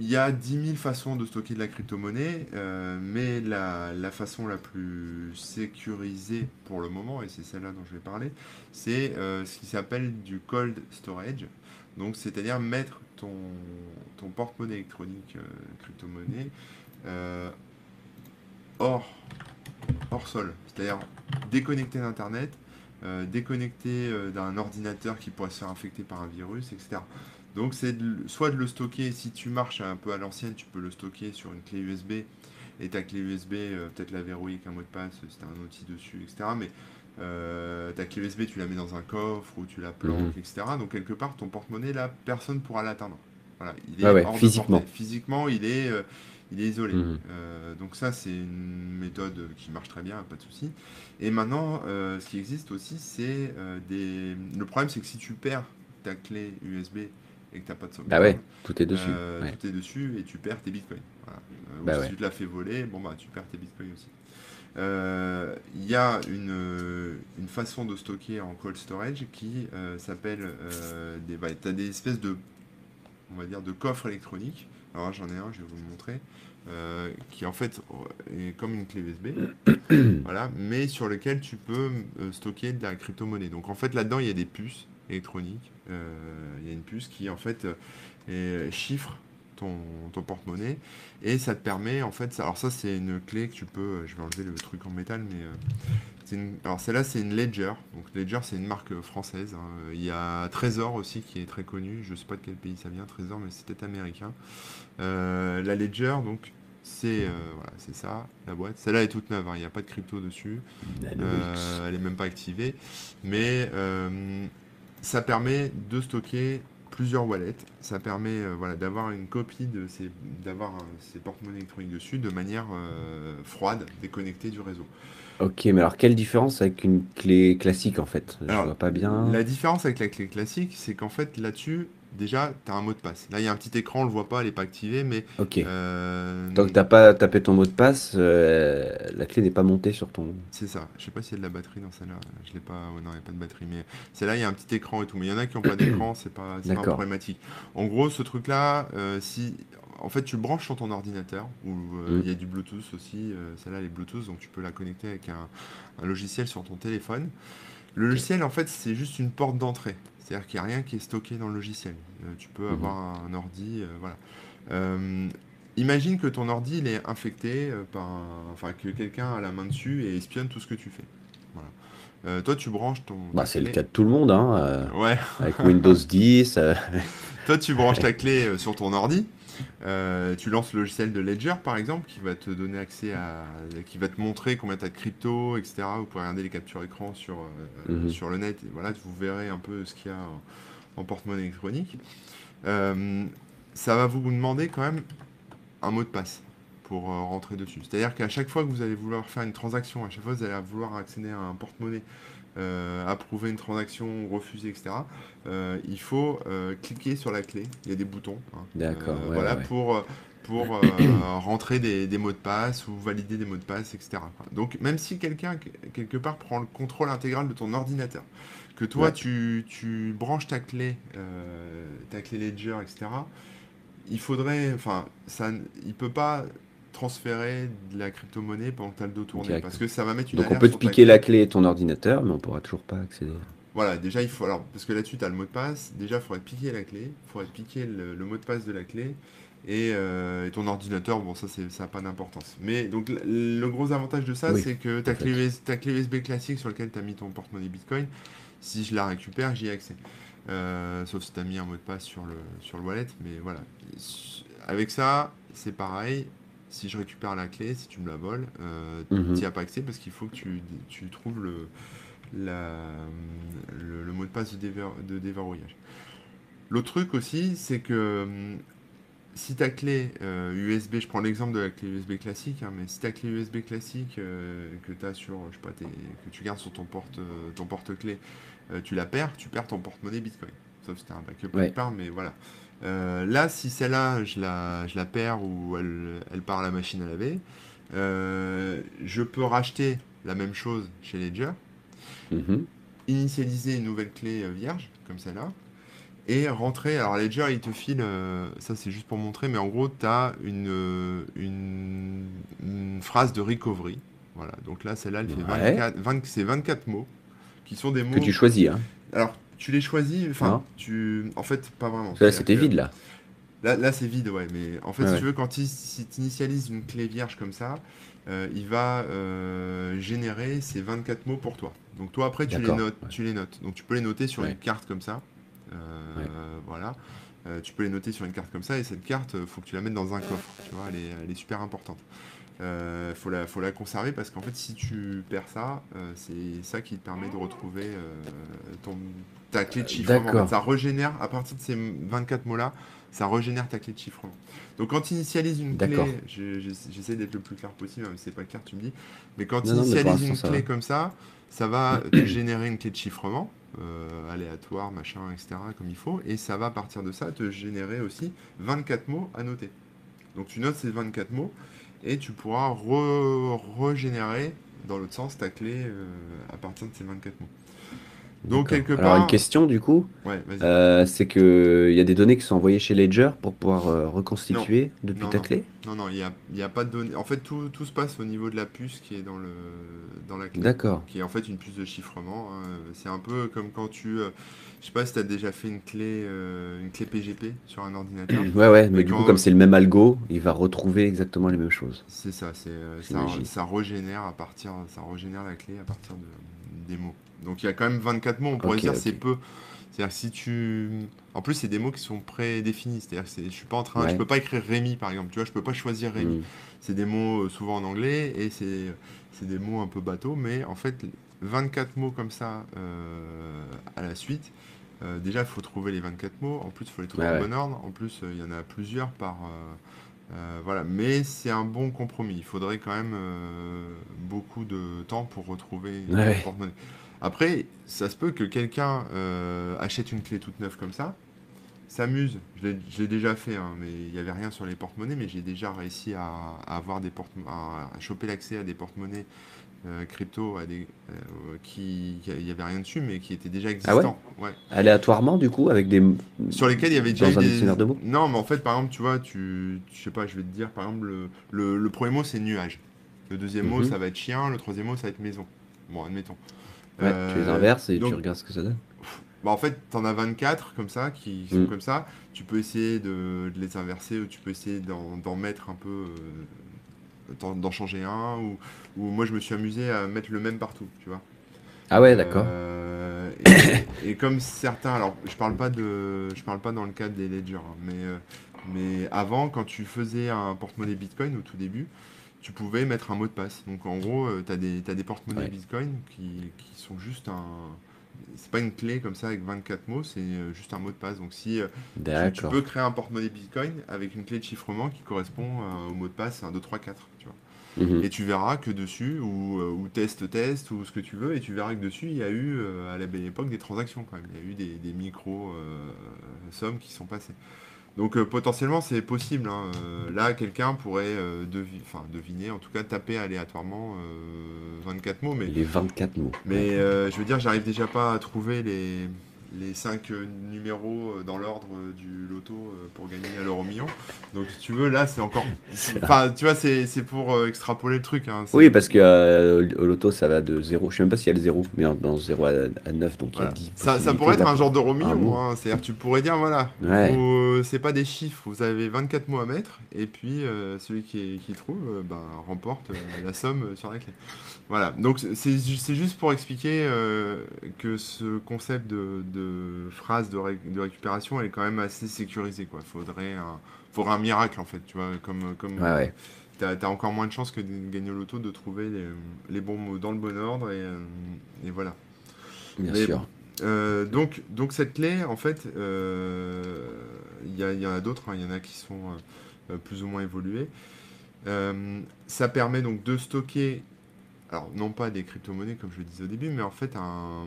il y a 10 000 façons de stocker de la crypto-monnaie, euh, mais la, façon la plus sécurisée pour le moment, et c'est celle-là dont je vais parler, c'est euh, ce qui s'appelle du cold storage. Donc, c'est-à-dire mettre ton, ton porte-monnaie électronique euh, crypto-monnaie hors, hors sol, c'est-à-dire déconnecté d'Internet, déconnecté d'un ordinateur qui pourrait se faire infecter par un virus, etc. Donc c'est soit de le stocker, si tu marches un peu à l'ancienne, tu peux le stocker sur une clé USB et ta clé USB, euh, peut-être la verrouiller avec un mot de passe, si tu as un outil dessus, etc. Mais euh, ta clé USB, tu la mets dans un coffre ou tu la planques, mhm. etc. Donc quelque part, ton porte-monnaie, là, personne ne pourra l'atteindre. Voilà, il est physiquement. Physiquement, il est, euh, il est isolé. Mhm. donc ça, c'est une méthode qui marche très bien, pas de souci. Et maintenant, ce qui existe aussi, c'est des... Le problème, c'est que si tu perds ta clé USB et que tu n'as pas de sauvegarde. Bah ouais, tout est dessus. Euh, tout est dessus et tu perds tes bitcoins. Voilà. Euh, bah si tu te l'as fait voler, bon bah tu perds tes bitcoins aussi. Euh, il y a une, une, façon de stocker en cold storage qui s'appelle des, bah, as des espèces de, on va dire, de coffres électroniques. Alors j'en ai un, je vais vous le montrer, qui en fait est comme une clé USB, [COUGHS] voilà, mais sur lequel tu peux stocker de la crypto-monnaie. Donc en fait là-dedans il y a des puces électroniques euh, il y a une puce qui en fait euh, chiffre ton, ton porte-monnaie et ça te permet en fait alors ça c'est une clé que tu peux euh, je vais enlever le truc en métal mais alors celle-là c'est une Ledger donc Ledger c'est une marque française hein. il y a Trésor aussi qui est très connu je sais pas de quel pays ça vient Trésor mais c'est peut-être américain la Ledger donc c'est voilà, c'est ça, la boîte. Celle-là est toute neuve, hein. il n'y a pas de crypto dessus. elle est même pas activée. Mais ça permet de stocker plusieurs wallets. Ça permet euh, voilà, d'avoir une copie de ces, d'avoir ces porte-monnaies électroniques dessus de manière euh, froide, déconnectée du réseau. Ok, mais alors quelle différence avec une clé classique en fait? Je vois pas bien. La différence avec la clé classique, c'est qu'en fait là-dessus, déjà, tu as un mot de passe. Là, il y a un petit écran, on le voit pas, elle n'est pas activée, mais. Ok. Euh, Tant que tu n'as pas tapé ton mot de passe, euh, la clé n'est pas montée sur ton. C'est ça. Je sais pas s'il y a de la batterie dans celle-là. Je l'ai pas. non, il n'y a pas de batterie. Mais celle-là, il y a un petit écran et tout. Mais il y en a qui n'ont pas d'écran, c'est pas, pas problématique. En gros, ce truc-là, euh, si. En fait, tu le branches sur ton ordinateur, où mm. il y a du Bluetooth aussi. celle-là, elle est Bluetooth, donc tu peux la connecter avec un, un logiciel sur ton téléphone. Le logiciel, en fait, c'est juste une porte d'entrée. C'est-à-dire qu'il n'y a rien qui est stocké dans le logiciel. Euh, tu peux mhm. avoir un ordi, euh, voilà. Euh, imagine que ton ordi il est infecté par enfin que quelqu'un a la main dessus et espionne tout ce que tu fais. Voilà. toi, tu branches ton. Bah, c'est le cas de tout le monde, hein. ouais. Avec Windows 10. [LAUGHS] toi, tu branches ta clé sur ton ordi. Euh, tu lances le logiciel de Ledger par exemple qui va te donner accès à qui va te montrer combien tu as de crypto etc vous pouvez regarder les captures écran sur, euh, mhm. sur le net et voilà vous verrez un peu ce qu'il y a en, porte-monnaie électronique. Euh, ça va vous demander quand même un mot de passe pour rentrer dessus. C'est à dire qu'à chaque fois que vous allez vouloir faire une transaction à chaque fois que vous allez vouloir accéder à un porte-monnaie euh, approuver une transaction, refuser, etc. Euh, il faut euh, cliquer sur la clé. Il y a des boutons. Hein. D'accord. voilà pour pour [COUGHS] rentrer des, des, mots de passe ou valider des mots de passe, etc. Donc même si quelqu'un quelque part prend le contrôle intégral de ton ordinateur, que toi tu, tu, branches ta clé, ta clé Ledger, etc. Il faudrait, enfin, ça, il peut pas transférer de la crypto-monnaie pendant que tu as le dos tourné. Parce que ça va mettre une Donc on peut te piquer la clé de ton ordinateur, mais on pourra toujours pas accéder. Voilà, déjà il faut. Alors, parce que là-dessus, tu as le mot de passe. Déjà, il faudrait piquer la clé. Il faudrait piquer le, mot de passe de la clé. Et, euh, ton ordinateur, bon, ça, ça n'a pas d'importance. Mais donc, le, gros avantage de ça, c'est que ta clé, ta clé USB classique sur laquelle tu as mis ton porte-monnaie Bitcoin, si je la récupère, j'y ai accès. Euh, sauf si tu as mis un mot de passe sur le, sur le wallet. Mais voilà. Avec ça, c'est pareil si je récupère la clé, si tu me la voles, euh, mhm. tu n'y as pas accès parce qu'il faut que tu, tu trouves le, la, le, mot de passe de, déverrouillage. L'autre truc aussi, c'est que si ta clé USB, je prends l'exemple de la clé USB classique, hein, mais si ta clé USB classique que tu as sur, je sais pas, que tu gardes sur ton porte, ton porte-clé, tu la perds, tu perds ton porte-monnaie Bitcoin. Sauf si tu un backup quelque part, mais voilà. Là, si celle-là, je la, je la perds ou elle, elle part à la machine à laver, je peux racheter la même chose chez Ledger, mhm. initialiser une nouvelle clé vierge, comme celle-là, et rentrer. Alors, Ledger, il te file, euh, ça c'est juste pour montrer, mais en gros, tu as une, une, phrase de recovery. Voilà, donc là, celle-là, elle fait 24, c'est 24 mots qui sont des mots. Que tu choisis, hein. Alors, tu les choisis, enfin, tu. En fait, pas vraiment. Là, c'était vide, là. Là, là c'est vide, ouais, mais en fait, si tu veux, quand tu initialises une clé vierge comme ça, euh, il va euh, générer ces 24 mots pour toi. Donc toi après tu les notes, tu les notes. Donc tu peux les noter sur une carte comme ça. Euh, voilà. Tu peux les noter sur une carte comme ça et cette carte, faut que tu la mettes dans un coffre. Tu vois, elle est, super importante. Euh, faut la, faut la conserver parce qu'en fait, si tu perds ça, c'est ça qui te permet de retrouver ton, ta clé de chiffrement. ça régénère à partir de ces 24 mots-là, ça régénère ta clé de chiffrement. Donc quand tu initialises une clé, j'essaie d'être le plus clair possible, même si c'est pas clair, tu me dis, mais quand tu initialises une clé comme ça, ça va [CLEARS THROAT] te générer une clé de chiffrement. Euh, aléatoire, machin, etc., comme il faut. Et ça va, à partir de ça, te générer aussi 24 mots à noter. Donc tu notes ces 24 mots et tu pourras régénérer dans l'autre sens ta clé euh, à partir de ces 24 mots. Donc quelque part. Alors une question du coup, euh, c'est que il y a des données qui sont envoyées chez Ledger pour pouvoir euh, reconstituer depuis ta clé. Non non, il n'y a, a, pas de données. En fait, tout, tout, se passe au niveau de la puce qui est dans le dans la clé. D'accord. Qui est en fait une puce de chiffrement. Hein. C'est un peu comme quand tu, euh, je sais pas si tu as déjà fait une clé une clé PGP sur un ordinateur. [CLEARS THROAT] ouais ouais, mais, du coup comme c'est le même algo, il va retrouver exactement les mêmes choses. C'est ça, c'est ça, ça, régénère à partir, ça régénère la clé à partir de, des mots. Donc il y a quand même 24 mots, on pourrait dire c'est peu. C'est-à-dire si tu. En plus, c'est des mots qui sont prédéfinis. C'est-à-dire que je suis pas en train. Je peux pas écrire Rémi, par exemple. Tu vois, je peux pas choisir Rémi. Mm. C'est des mots euh, souvent en anglais et c'est des mots un peu bateaux. Mais en fait, 24 mots comme ça euh, à la suite. Euh, déjà, il faut trouver les 24 mots. En plus, il faut les trouver en bon ordre. En plus, il y en a plusieurs par. voilà, mais c'est un bon compromis. Il faudrait quand même beaucoup de temps pour retrouver ouais. porte-monnaie. Après, ça se peut que quelqu'un euh, achète une clé toute neuve comme ça, s'amuse. Je l'ai déjà fait, hein, mais il n'y avait rien sur les porte-monnaies, mais j'ai déjà réussi à, avoir des porte à choper l'accès à des porte-monnaies euh, crypto à des, euh, qui il n'y avait rien dessus, mais qui étaient déjà ah existants. Aléatoirement, du coup, avec des sur lesquels il y avait déjà des... de mots? Non, mais en fait, par exemple, tu vois, tu, je sais pas, je vais te dire, par exemple, le, le, premier mot c'est nuage. Le deuxième mot, mhm. ça va être chien. Le troisième mot, ça va être maison. Bon, admettons. Ouais, tu les inverses et tu regardes ce que ça donne. Bah en fait, tu en as 24 comme ça, qui sont mm. comme ça. Tu peux essayer de, les inverser ou tu peux essayer d'en mettre un peu, euh, d'en changer un. Ou, ou, moi, je me suis amusé à mettre le même partout, tu vois. Ah ouais, d'accord. Euh, et, comme certains, alors je parle pas de, je parle pas dans le cadre des ledgers, hein, mais, euh, mais avant, quand tu faisais un porte-monnaie Bitcoin au tout début, tu pouvais mettre un mot de passe. Donc en gros, tu as des, as des porte-monnaies Bitcoin qui, qui, sont juste un. C'est pas une clé comme ça avec 24 mots, c'est euh, juste un mot de passe. Donc si euh, tu, peux créer un porte-monnaie Bitcoin avec une clé de chiffrement qui correspond euh, au mot de passe 1, 2, 3, 4. Tu vois. Mhm. Et tu verras que dessus, ou, ou test, test, ou ce que tu veux, et tu verras que dessus, il y a eu à la belle époque des transactions quand même. Il y a eu des, des micro-sommes qui sont passées. Donc euh, potentiellement c'est possible. Hein. Euh, là, quelqu'un pourrait euh, deviner, en tout cas taper aléatoirement 24 mots. Mais, les 24 mots. Mais je veux dire, j'arrive déjà pas à trouver les, les cinq euh, numéros euh, dans l'ordre euh, du loto pour gagner à l'euro million. Donc si tu veux, là c'est encore... Enfin, tu vois, c'est pour extrapoler le truc. Hein. Oui, parce que au loto ça va de 0, je sais même pas s'il y a le 0, mais dans 0 à, 9, donc il y a 10 Ça, ça pourrait être un genre d'euro million, hein. c'est-à-dire tu pourrais dire, voilà, c'est pas des chiffres, vous avez 24 mots à mettre, et puis celui qui, qui trouve ben, remporte la somme sur la clé. Voilà, donc c'est juste pour expliquer que ce concept de phrase de, de, récupération, elle est quand même assez sécurisée. Quoi. Faudrait un, faudrait un miracle, en fait. Tu vois, comme, comme tu as, encore moins de chances que de gagner au loto de trouver les, les, bons mots dans le bon ordre. Et, euh, et voilà. Bien sûr. Euh, donc, donc cette clé, en fait, euh, il y, y en a d'autres, hein. il y en a qui sont euh, plus ou moins évolués. ça permet donc de stocker, alors non pas des crypto-monnaies comme je le disais au début, mais en fait un,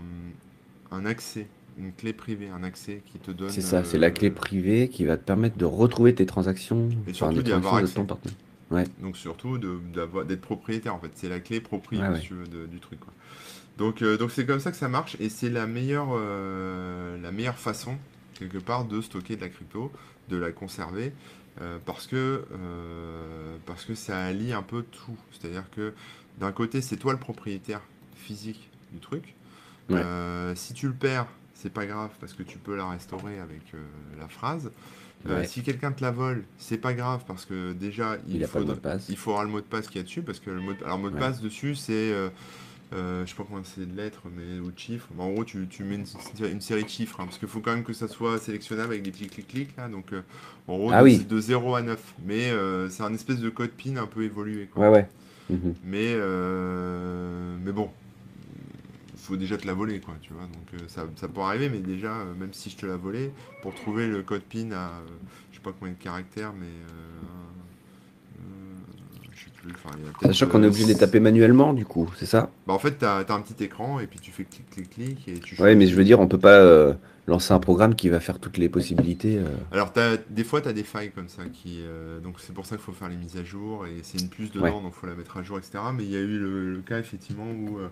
un accès, une clé privée, un accès qui te donne. C'est ça, c'est la clé privée qui va te permettre de retrouver tes transactions, Et surtout les d'y avoir transactions de accès. ton partenaire. Ouais, Donc surtout de- d'avoir- d'être propriétaire en fait. C'est la clé ouais. si de- du truc. quoi. Donc euh, donc c'est comme ça que ça marche et c'est la meilleure euh, la meilleure façon quelque part de stocker de la crypto, de la conserver euh, parce que euh, parce que ça allie un peu tout. C'est-à-dire que d'un côté c'est toi le propriétaire physique du truc. Ouais. Euh, si tu le perds, c'est pas grave parce que tu peux la restaurer avec euh, la phrase. Euh, Ouais. Si quelqu'un te la vole, c'est pas grave parce que déjà il, il faudra- il faudra le mot de passe qu'il y a dessus parce que le mot de, alors, mot de Ouais. passe dessus c'est euh, euh, je sais pas comment c'est de lettres mais ou de chiffres mais en gros tu, tu mets une, une série de chiffres hein, parce qu'il faut quand même que ça soit sélectionnable avec des petits clics clics là donc en gros Ah de, oui. de 0 à 9 mais c'est un espèce de code PIN un peu évolué quoi. Ouais, ouais. Mais mais bon faut déjà te la voler quoi tu vois donc euh, ça, ça peut arriver mais déjà euh, même si je te la volais pour trouver le code PIN à euh, je sais pas combien de caractères mais je sais plus enfin Sachant qu'on est obligé de les taper manuellement, du coup, c'est ça? Bah, en fait, tu as, un petit écran et puis tu fais clic, clic, clic et tu Ouais, mais je veux dire, on peut pas lancer un programme qui va faire toutes les possibilités. euh. Alors, t'as- des fois, tu as des failles comme ça. qui euh, Donc, c'est pour ça qu'il faut faire les mises à jour et c'est une puce dedans, Ouais. donc il faut la mettre à jour, etc. Mais il y a eu le, le cas, effectivement, où. euh,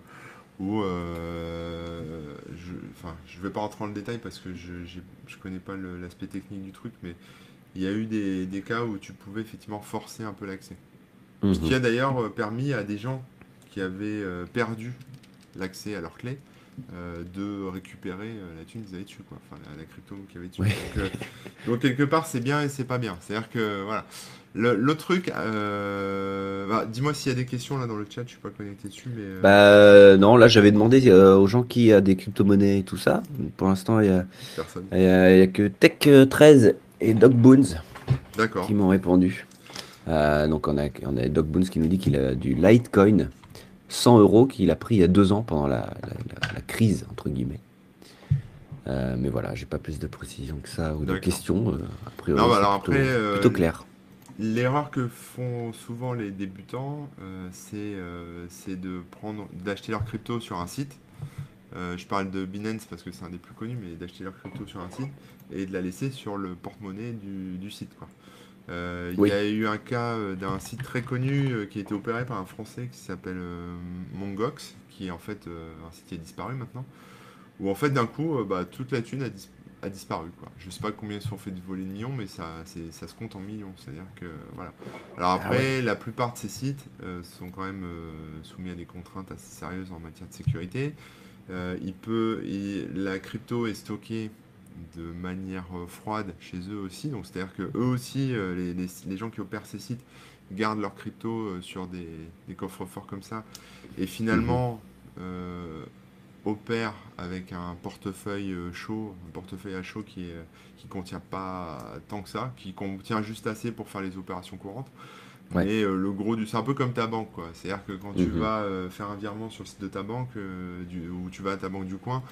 où euh, je, enfin, je vais pas rentrer dans le détail parce que je, je connais pas l'aspect technique du truc, mais il y a eu des, des cas où tu pouvais effectivement forcer un peu l'accès. Ce Mhm. qui a d'ailleurs euh, permis à des gens qui avaient euh, perdu l'accès à leur clé euh, de récupérer euh, la thune qu'ils avaient dessus, quoi. Enfin, la, la crypto qu'ils avaient dessus. Ouais. Donc, euh, donc, quelque part, c'est bien et c'est pas bien. C'est-à-dire que, voilà. Le- L'autre truc, euh, bah, dis-moi s'il y a des questions là dans le chat, je suis pas connecté dessus, mais... Bah non, là j'avais demandé aux gens qui a des crypto-monnaies et tout ça. Pour l'instant, il y a, personne. il y a- il y a que Tech13 et Doc Boons qui m'ont répondu. Donc on a, on a Doc Boons qui nous dit qu'il a du Litecoin 100 euros qu'il a pris il y a deux ans pendant la, la- la- la crise, entre guillemets. Euh, mais voilà, j'ai pas plus de précision que ça ou de questions. euh, a priori, Non, bah alors plutôt, après, euh, plutôt clair. L'erreur que font souvent les débutants, c'est de prendre, d'acheter leur crypto sur un site. Je parle de Binance parce que c'est un des plus connus, mais d'acheter leur crypto sur un site et de la laisser sur le porte-monnaie du, du site. quoi. Euh, Il y a eu un cas euh, d'un site très connu euh, qui a été opéré par un Français qui s'appelle Mongox, qui est en fait un site qui a disparu maintenant, où en fait d'un coup, bah, toute la thune a, dis- a disparu. Quoi. Je sais pas combien ils se sont fait voler de millions, mais ça, ça se compte en millions. C'est-à-dire que voilà. Alors Ah après, la plupart de ces sites euh, sont quand même euh, soumis à des contraintes assez sérieuses en matière de sécurité. Il peut, la crypto est stockée de manière euh, froide chez eux aussi. Donc c'est-à-dire que eux aussi, euh, les, les- les gens qui opèrent ces sites gardent leur crypto euh, sur des, des coffres forts comme ça. Et finalement, euh, opèrent avec un portefeuille chaud, un portefeuille à chaud qui est, qui contient pas tant que ça, qui contient juste assez pour faire les opérations courantes. Ouais. Mais euh, le gros du, c'est un peu comme ta banque, quoi. C'est-à-dire que quand tu Mhm. vas euh, faire un virement sur le site de ta banque, euh, du- ou tu vas à ta banque du coin,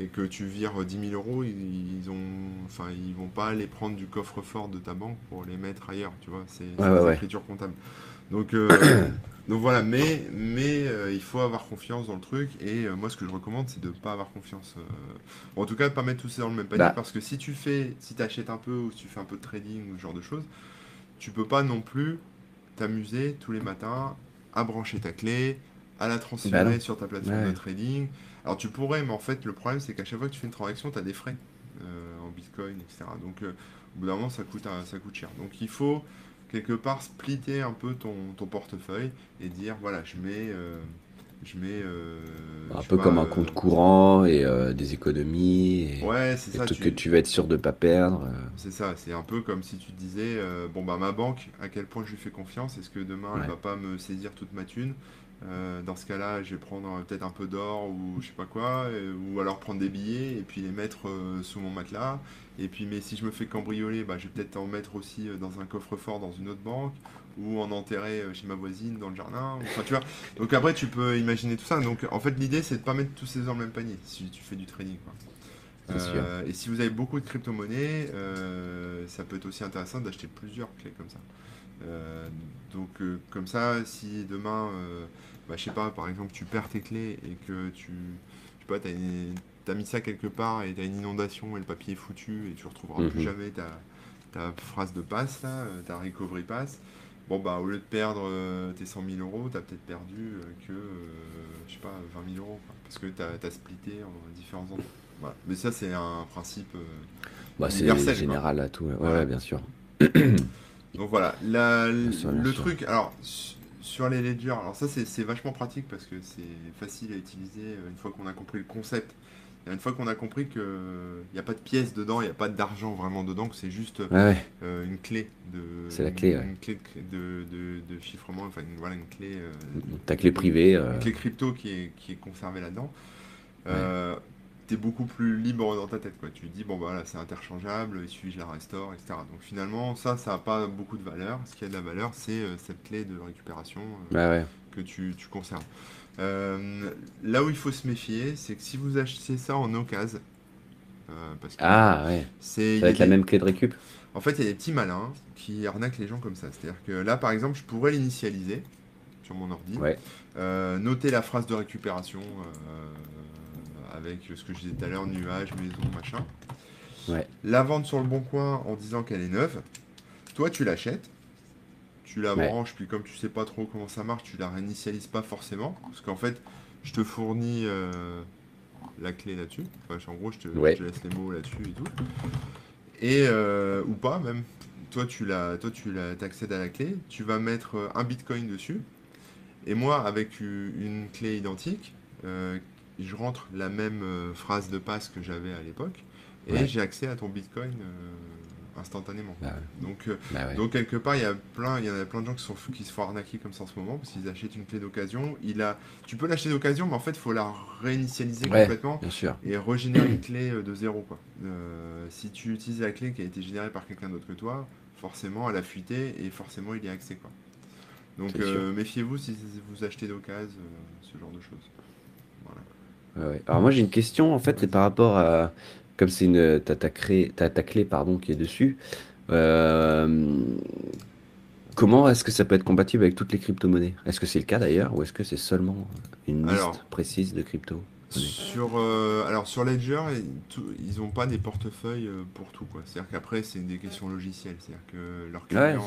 et que tu vires 10 000 euros, ils, ont, enfin, ils vont pas les prendre du coffre-fort de ta banque pour les mettre ailleurs, tu vois. C'est Ouais, écritures comptables. Donc, euh, [COUGHS] donc voilà, mais, mais euh, il faut avoir confiance dans le truc. Et euh, moi, ce que je recommande, c'est de ne pas avoir confiance. euh, en tout cas, de pas mettre tout ça dans le même panier. Bah. Parce que si tu fais, si tu achètes un peu ou si tu fais un peu de trading ou ce genre de choses, tu peux pas non plus t'amuser tous les matins à brancher ta clé, à la Bah transférer non. sur ta plateforme Ouais. de trading. Alors tu pourrais, mais en fait, le problème, c'est qu'à chaque fois que tu fais une transaction, tu as des frais euh, en bitcoin, etc. Donc euh, au bout d'un moment, ça coûte, ça coûte cher. Donc il faut quelque part splitter un peu ton, ton portefeuille et dire voilà, je mets. euh, je mets euh, Un je peu pas, comme un compte courant et des économies et Ouais, c'est ça. tu- que tu vas être sûr de pas perdre. C'est ça, c'est un peu comme si tu te disais, bon bah ma banque, à quel point je lui fais confiance, est-ce que demain elle Ouais. va pas me saisir toute ma thune? Euh, Dans ce cas-là, je vais prendre peut-être un peu d'or ou je sais pas quoi, euh, ou alors prendre des billets et puis les mettre euh, sous mon matelas. Et puis mais si je me fais cambrioler, bah, je vais peut-être en mettre aussi dans un coffre-fort dans une autre banque. ou en enterrer chez ma voisine dans le jardin. Enfin, tu vois. Donc après, tu peux imaginer tout ça. Donc en fait, l'idée, c'est de pas mettre tous ces dans le même panier si tu fais du trading. et si vous avez beaucoup de crypto-monnaies, ça peut être aussi intéressant d'acheter plusieurs clés comme ça. Donc comme ça, si demain, bah, je sais pas, par exemple, tu perds tes clés et que tu, tu sais pas, as, mis ça quelque part et tu as une inondation et le papier est foutu et tu retrouveras plus mhm. jamais ta, ta phrase de passe, là, euh, ta recovery pass. Bon, bah, au lieu de perdre euh, tes 100 000 euros, tu as peut-être perdu euh, que, je sais pas, 20 000 euros. parce que tu as, splitté en différents endroits. Voilà. Mais ça, c'est un principe bah, c'est général à tout. Ouais, bien sûr. [CLEARS THROAT] [CLEARS THROAT] Donc voilà, le truc, alors sur les ledgers, alors ça c'est vachement pratique parce que c'est facile à utiliser une fois qu'on a compris le concept une fois qu'on a compris qu'il n'y a pas de pièces dedans, il n'y a pas d'argent vraiment dedans, que c'est juste euh, une clé de. C'est la clé, Une clé de, de, chiffrement, enfin une, voilà, une clé. Euh, Ta clé privée. Une clé crypto qui est, qui est conservée là-dedans. Beaucoup plus libre dans ta tête. Quoi. Tu dis, bon, bah, voilà, c'est interchangeable, il suffit que je la restaure, etc. Donc finalement, ça, ça n'a pas beaucoup de valeur. Ce qui a de la valeur, c'est cette clé de récupération que tu, tu conserves. Euh, là où il faut se méfier, c'est que si vous achetez ça en occasion, euh, parce que ah ouais, c'est avec la même clé de récup. En fait, il y a des petits malins qui arnaquent les gens comme ça. C'est-à-dire que là, par exemple, je pourrais l'initialiser sur mon ordi, euh, noter la phrase de récupération avec ce que je disais tout à l'heure, nuage, maison, machin. La vendre sur le bon coin en disant qu'elle est neuve. Toi, tu l'achètes tu la branches, puis comme tu sais pas trop comment ça marche, tu la réinitialises pas forcément. Parce qu'en fait, je te fournis euh, la clé là-dessus. Enfin, en gros, je te, laisse les mots là-dessus et tout. Et, euh, ou pas, même. Toi, tu la, toi, tu accèdes à la clé. Tu vas mettre euh, un bitcoin dessus. Et moi, avec une clé identique, je rentre la même phrase de passe que j'avais à l'époque. Et j'ai accès à ton bitcoin instantanément. Bah donc, euh, bah donc quelque part, il y a plein, il y en a plein de gens qui, sont, qui se font arnaquer comme ça en ce moment parce qu'ils achètent une clé d'occasion. Il a, tu peux l'acheter d'occasion, mais en fait, il faut la réinitialiser complètement et régénérer une clé euh, de zéro. Quoi. Euh, si tu utilises la clé qui a été générée par quelqu'un d'autre que toi, forcément, elle a fuité et forcément, il y a accès. Quoi. Donc méfiez-vous si vous achetez d'occasion, ce genre de choses. Alors moi j'ai une question en fait, c'est par rapport à comme c'est une ta, ta, ta, clé pardon, qui est dessus, euh, comment est-ce que ça peut être compatible avec toutes les crypto-monnaies? Est-ce que c'est le cas d'ailleurs ou est-ce que c'est seulement une liste précise de crypto sur, euh, alors sur Ledger, ils n'ont pas des portefeuilles euh, pour tout. C'est-à-dire qu'après, c'est des questions logicielles. C'est-à-dire que leurs clients,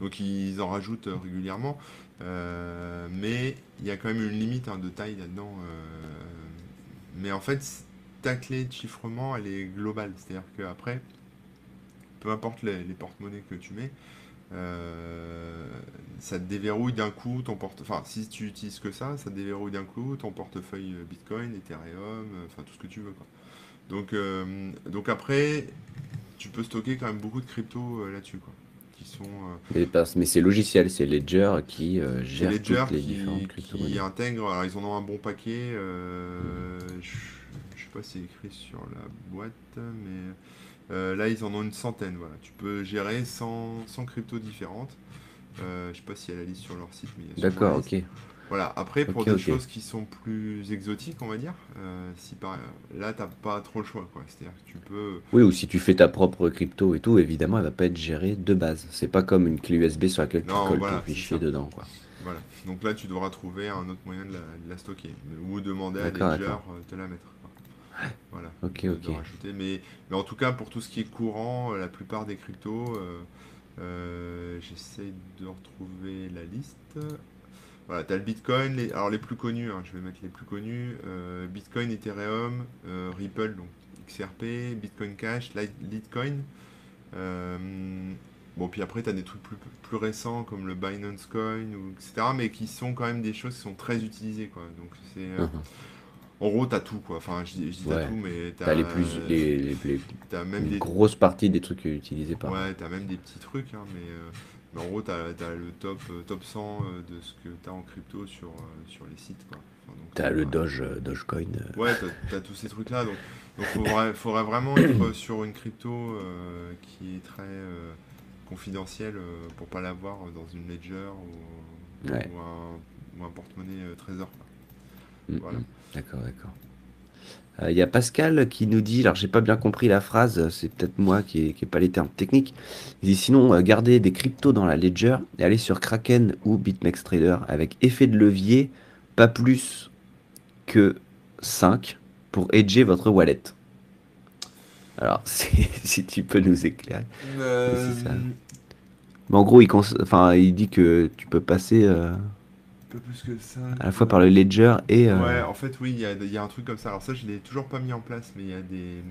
donc ils en rajoutent régulièrement. mais il y a quand même une limite hein, de taille là-dedans. Mais en fait, ta clé de chiffrement, elle est globale. C'est-à-dire qu'après, peu importe les, porte-monnaies que tu mets, euh, ça te déverrouille d'un coup ton portefeuille. Enfin, si tu utilises que ça, ça te déverrouille d'un coup ton portefeuille Bitcoin, Ethereum, euh, enfin tout ce que tu veux. Donc, euh, donc après, tu peux stocker quand même beaucoup de crypto là-dessus. Qui sont, mais, c'est logiciel, c'est Ledger qui gère toutes les différentes crypto-monnaies. Qui intègre, alors ils en ont un bon paquet. Je sais pas si c'est écrit sur la boîte, mais euh, là ils en ont une centaine. Voilà. Tu peux gérer 100, 100 cryptos différentes. Euh, je sais pas si elle a la liste sur leur site, mais D'accord, ok. Voilà. Après, pour des choses qui sont plus exotiques, on va dire, euh, si par... là t'as pas trop le choix, quoi. C'est-à-dire que tu peux. Oui, ou si tu fais ta propre crypto et tout, évidemment, elle va pas être gérée de base. C'est pas comme une clé USB sur laquelle tu colles ton fichier dedans, quoi. Voilà. Donc là, tu devras trouver un autre moyen de la, stocker ou demander à Ledger de la mettre. Voilà. Ok, ok. Mais, mais, en tout cas, pour tout ce qui est courant, euh, la plupart des cryptos, euh, euh, j'essaie de retrouver la liste. Voilà, tu as le Bitcoin, les, alors les plus connus, hein, je vais mettre les plus connus Bitcoin, Ethereum, Ripple, donc XRP, Bitcoin Cash, Litecoin. bon, puis après, tu as des trucs plus, plus, récents comme le Binance Coin, ou, etc., mais qui sont quand même des choses qui sont très utilisées. Quoi. Donc, c'est. Uh-huh. En gros, t'as tout, quoi. Enfin, je, dis t'as tout, mais t'as les plus, les, les, as même des grosses parties des trucs utilisés par. Ouais, t'as même des petits trucs, hein, mais, euh, mais, en gros, t'as as le top, euh, top 100 euh, de ce que t'as en crypto sur, sur les sites, quoi. t'as le Doge, Dogecoin. Ouais, t'as as tous ces trucs-là, donc il faudrait, faudrait, vraiment être [COUGHS] sur une crypto qui est très confidentielle euh, pour pas l'avoir dans une ledger ou, Ouais. ou un, ou un porte-monnaie euh, trésor. quoi. Mm, Voilà. mm. D'accord, d'accord. Euh, Il y a Pascal qui nous dit, alors j'ai pas bien compris la phrase, c'est peut-être moi qui n'ai pas les termes techniques. Il dit sinon, euh, gardez des cryptos dans la ledger et allez sur Kraken ou BitMEX Trader avec effet de levier, pas plus que 5 pour hedger votre wallet. Alors, [LAUGHS] si, si tu peux nous éclairer. ça. Mais en gros, il, enfin, il dit que tu peux passer euh, peu plus que ça. à la fois par le ledger et... euh, Ouais, en fait, oui, il y a, il y a un truc comme ça. Alors ça, je l'ai toujours pas mis en place, mais il y a des,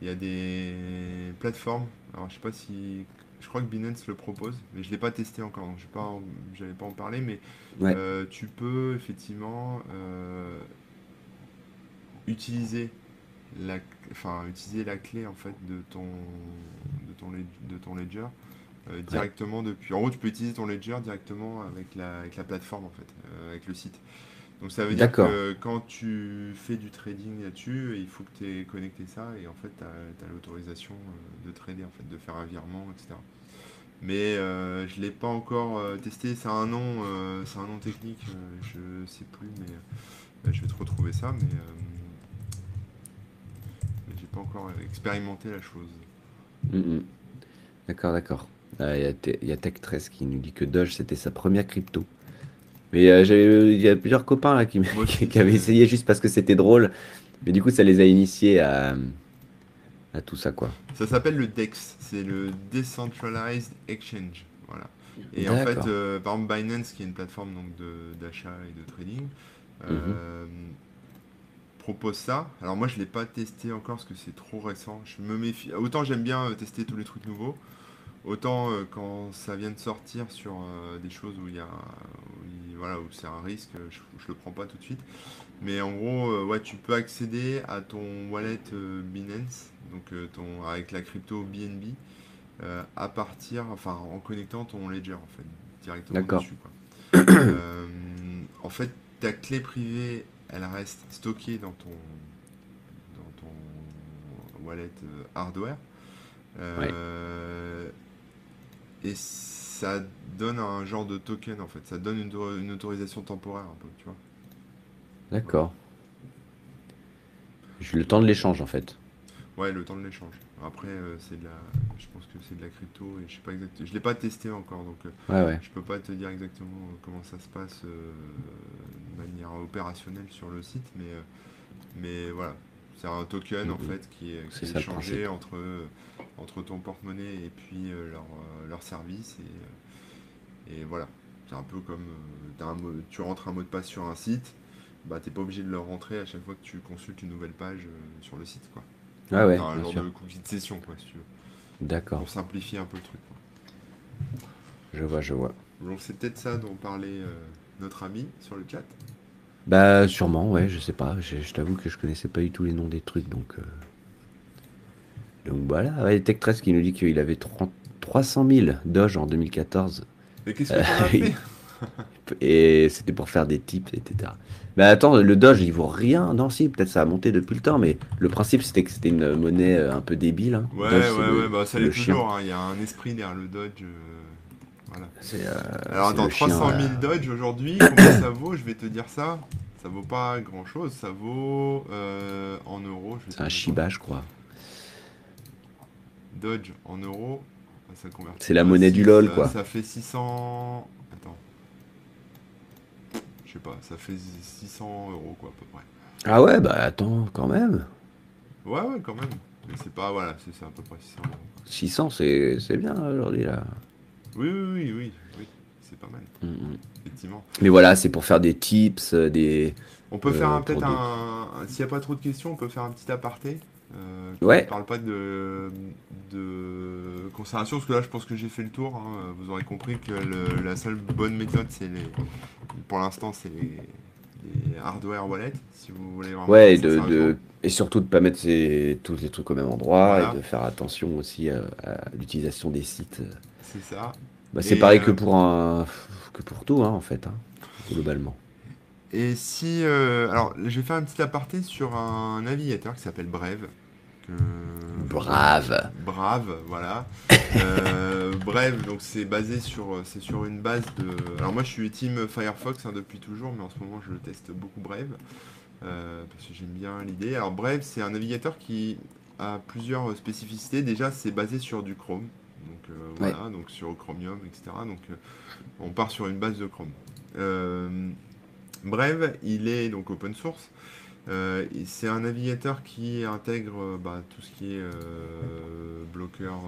il y a des plateformes. Alors je sais pas si, je crois que Binance le propose, mais je l'ai pas testé encore, donc je vais pas, en- j'allais pas en parler, mais Ouais. euh, tu peux effectivement euh, utiliser la, enfin utiliser la clé en fait de ton, de ton, led- de ton ledger. Euh, directement depuis. En gros, tu peux utiliser ton ledger directement avec la, avec la plateforme en fait, euh, avec le site. Donc ça veut dire que quand tu fais du trading là-dessus, il faut que tu aies connecté ça et en fait tu as, l'autorisation euh, de trader, en fait, de faire un virement, etc. Mais euh, je l'ai pas encore testé, c'est un nom, euh, c'est un nom technique, je sais plus, mais euh, je vais te retrouver ça, mais, euh, mais j'ai pas encore expérimenté la chose. Mm, mm. D'accord, d'accord. Euh, Il y a, Te- il y a Tech13 qui nous dit que Doge c'était sa première crypto. Mais euh, j'ai- il y a plusieurs copains là qui, [LAUGHS] qui avaient essayé juste parce que c'était drôle. Mais du coup, ça les a initiés à, à tout ça, quoi. Ça s'appelle le DEX, c'est le Decentralized Exchange. Voilà. Et en fait, euh, par exemple, Binance, qui est une plateforme d'achat et de trading, euh, propose ça. Alors moi, je l'ai pas testé encore parce que c'est trop récent. Je me méfie. Autant j'aime bien euh, tester tous les trucs nouveaux, autant euh, quand ça vient de sortir sur euh, des choses où il y a, où il- voilà, où c'est un risque, je, je le prends pas tout de suite. Mais en gros, euh, ouais, tu peux accéder à ton wallet Binance, donc ton, avec la crypto BNB, à partir, enfin, en connectant ton ledger en fait, directement D'accord. dessus, quoi. [CLEARS THROAT] En fait, ta clé privée, elle reste stockée dans ton, dans ton wallet hardware. Et ça donne un genre de token en fait, ça donne une, une autorisation temporaire un peu, tu vois. D'accord. Le temps de l'échange en fait. Ouais, le temps de l'échange. Après, euh, c'est de la, je pense que c'est de la crypto et je sais pas exactement, je l'ai pas testé encore, donc euh, Ouais, ouais. je peux pas te dire exactement euh, comment ça se passe euh, de manière opérationnelle sur le site, mais mais voilà, c'est un token en fait qui est, qui échangé entre entre ton porte-monnaie et puis euh, leur euh, leur service et euh, et voilà, c'est un peu comme un tu rentres un mot de passe sur un site, bah t'es pas obligé de le rentrer à chaque fois que tu consultes une nouvelle page sur le site quoi. Ouais, ouais, un genre sûr. de cookie de session quoi si tu veux, D'accord. pour simplifier un peu le truc. quoi. Je vois, je vois. Donc c'est peut-être ça dont parlait euh, notre ami sur le chat. Bah, sûrement, ouais, je sais pas. Je, je t'avoue que je connaissais pas du tout les noms des trucs, donc. euh, Donc voilà, ouais, Tech13 qui nous dit qu'il avait 30 300 000 Doge en 2014 Mais qu'est-ce que t'en as oui. [LAUGHS] fait? et c'était pour faire des tips, etc. Mais attends, le Doge il vaut rien. Non, si, peut-être ça a monté depuis le temps, mais le principe c'était que c'était une monnaie euh, un peu débile. hein. Ouais, Doge, ouais, c'est ouais, le- bah ça l'est le chien. toujours, hein, il y a un esprit derrière le Dodge. euh, Voilà. Euh, Alors attends, le chien, 300 000 euh, Dodge aujourd'hui, [COUGHS] combien ça vaut? Je vais te dire ça. Ça vaut pas grand chose, ça vaut euh, en euros. C'est un Shiba, je crois. Dodge en euros, ça convertit. C'est la monnaie du LOL, quoi. Ça fait 600. Attends. Je sais pas, ça fait 600 euros quoi à peu près. Ah ouais, bah attends, quand même. Ouais, ouais, quand même. Mais c'est pas, voilà, c'est à peu près 600 euros. 600, c'est c'est bien aujourd'hui là. Oui, oui, oui, oui, oui, c'est pas mal, Mm, mm. effectivement. Mais voilà, c'est pour faire des tips, euh, des. On peut Euh, faire un- peut-être des- un. S'il n'y a pas trop de questions, on peut faire un petit aparté. Euh, Ouais. ne parle pas de, de conservation, parce que là, je pense que j'ai fait le tour. hein. Vous aurez compris que le- la seule bonne méthode, c'est les. Pour l'instant, c'est les, les hardware wallets, si vous voulez vraiment. Ouais, et, de, de- et surtout de pas mettre ses- tous les trucs au même endroit Voilà. et de faire attention aussi à, à l'utilisation des sites. C'est ça. Bah, c'est pareil euh, que pour un que pour tout hein, en fait, hein, globalement. Et si. euh, alors, je vais faire un petit aparté sur un navigateur qui s'appelle Brave. Que Brave. Brave, voilà. [LAUGHS] bref, donc c'est basé sur, c'est sur une base de. Alors moi, je suis team Firefox hein, depuis toujours, mais en ce moment, je le teste beaucoup Brave parce que j'aime bien l'idée. Alors Brave, c'est un navigateur qui a plusieurs spécificités. Déjà, c'est basé sur du Chrome, donc voilà, donc sur Chromium, etc. Donc on part sur une base de Chrome. Brave, il est donc open source. Euh, c'est un navigateur qui intègre euh, bah, tout ce qui est euh, bloqueur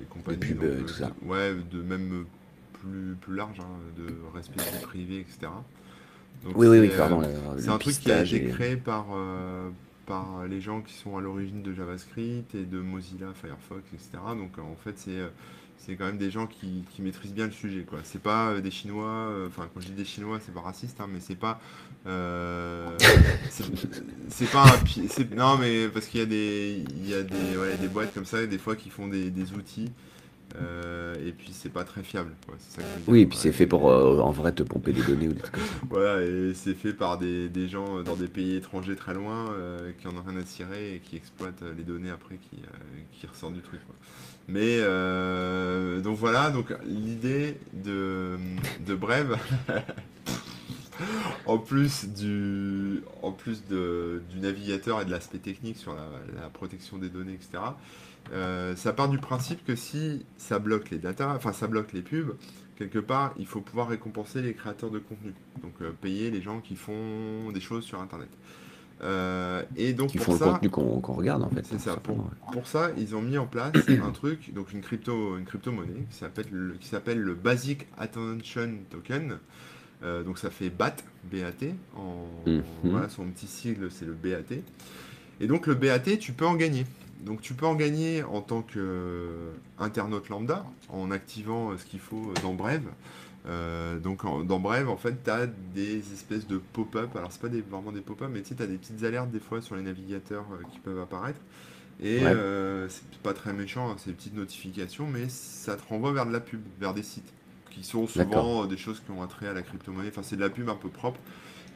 et compagnie. Tout ça. Ouais, de même plus, plus large, hein, de respect du privé, etc. oui, oui, oui, pardon. c'est un truc qui a été créé par, par les gens qui sont à l'origine de JavaScript et de Mozilla, Firefox, etc. Donc en fait, c'est c'est quand même des gens qui, maîtrisent bien le sujet. quoi. C'est pas euh, des Chinois, euh, enfin quand je dis des Chinois, c'est pas raciste, hein, mais c'est pas. Euh, c'est pas un. Non, mais parce qu'il y a des, il y a des boîtes comme ça, des fois qui font des, outils. Et puis c'est pas très fiable. oui, et puis c'est fait pour en vrai te pomper des données ou des trucs comme ça. [LAUGHS] Voilà, et c'est fait par des, gens dans des pays étrangers très loin qui en ont rien à cirer et qui exploitent les données après qui, qui ressortent du truc. Mais euh, donc voilà, donc l'idée de, de Brève, [LAUGHS] en plus du, en plus de, du navigateur et de l'aspect technique sur la, protection des données, etc. Euh, ça part du principe que si ça bloque les data, enfin ça bloque les pubs, quelque part, il faut pouvoir récompenser les créateurs de contenu. Donc euh, payer les gens qui font des choses sur Internet. Euh, et donc Qui font le contenu qu'on regarde en fait. C'est ça. Pour, pour, ça, ils ont mis en place [COUGHS] un truc, donc une crypto, une crypto monnaie qui s'appelle le, qui s'appelle le Basic Attention Token. Euh, donc ça fait BAT, BAT. En, mhm. voilà, son petit sigle c'est le BAT. Et donc le BAT, tu peux en gagner. Donc tu peux en gagner en tant qu'internaute lambda en activant ce qu'il faut dans Brève. Euh, donc dans Brave, en fait, tu as des espèces de pop-up. Alors, c'est pas des, vraiment des pop-up, mais tu as des petites alertes des fois sur les navigateurs euh, qui peuvent apparaître. Et euh, c'est pas très méchant, hein, ces petites notifications, mais ça te renvoie vers de la pub, vers des sites qui sont souvent des choses qui ont attrait à la crypto-monnaie. Enfin, c'est de la pub un peu propre.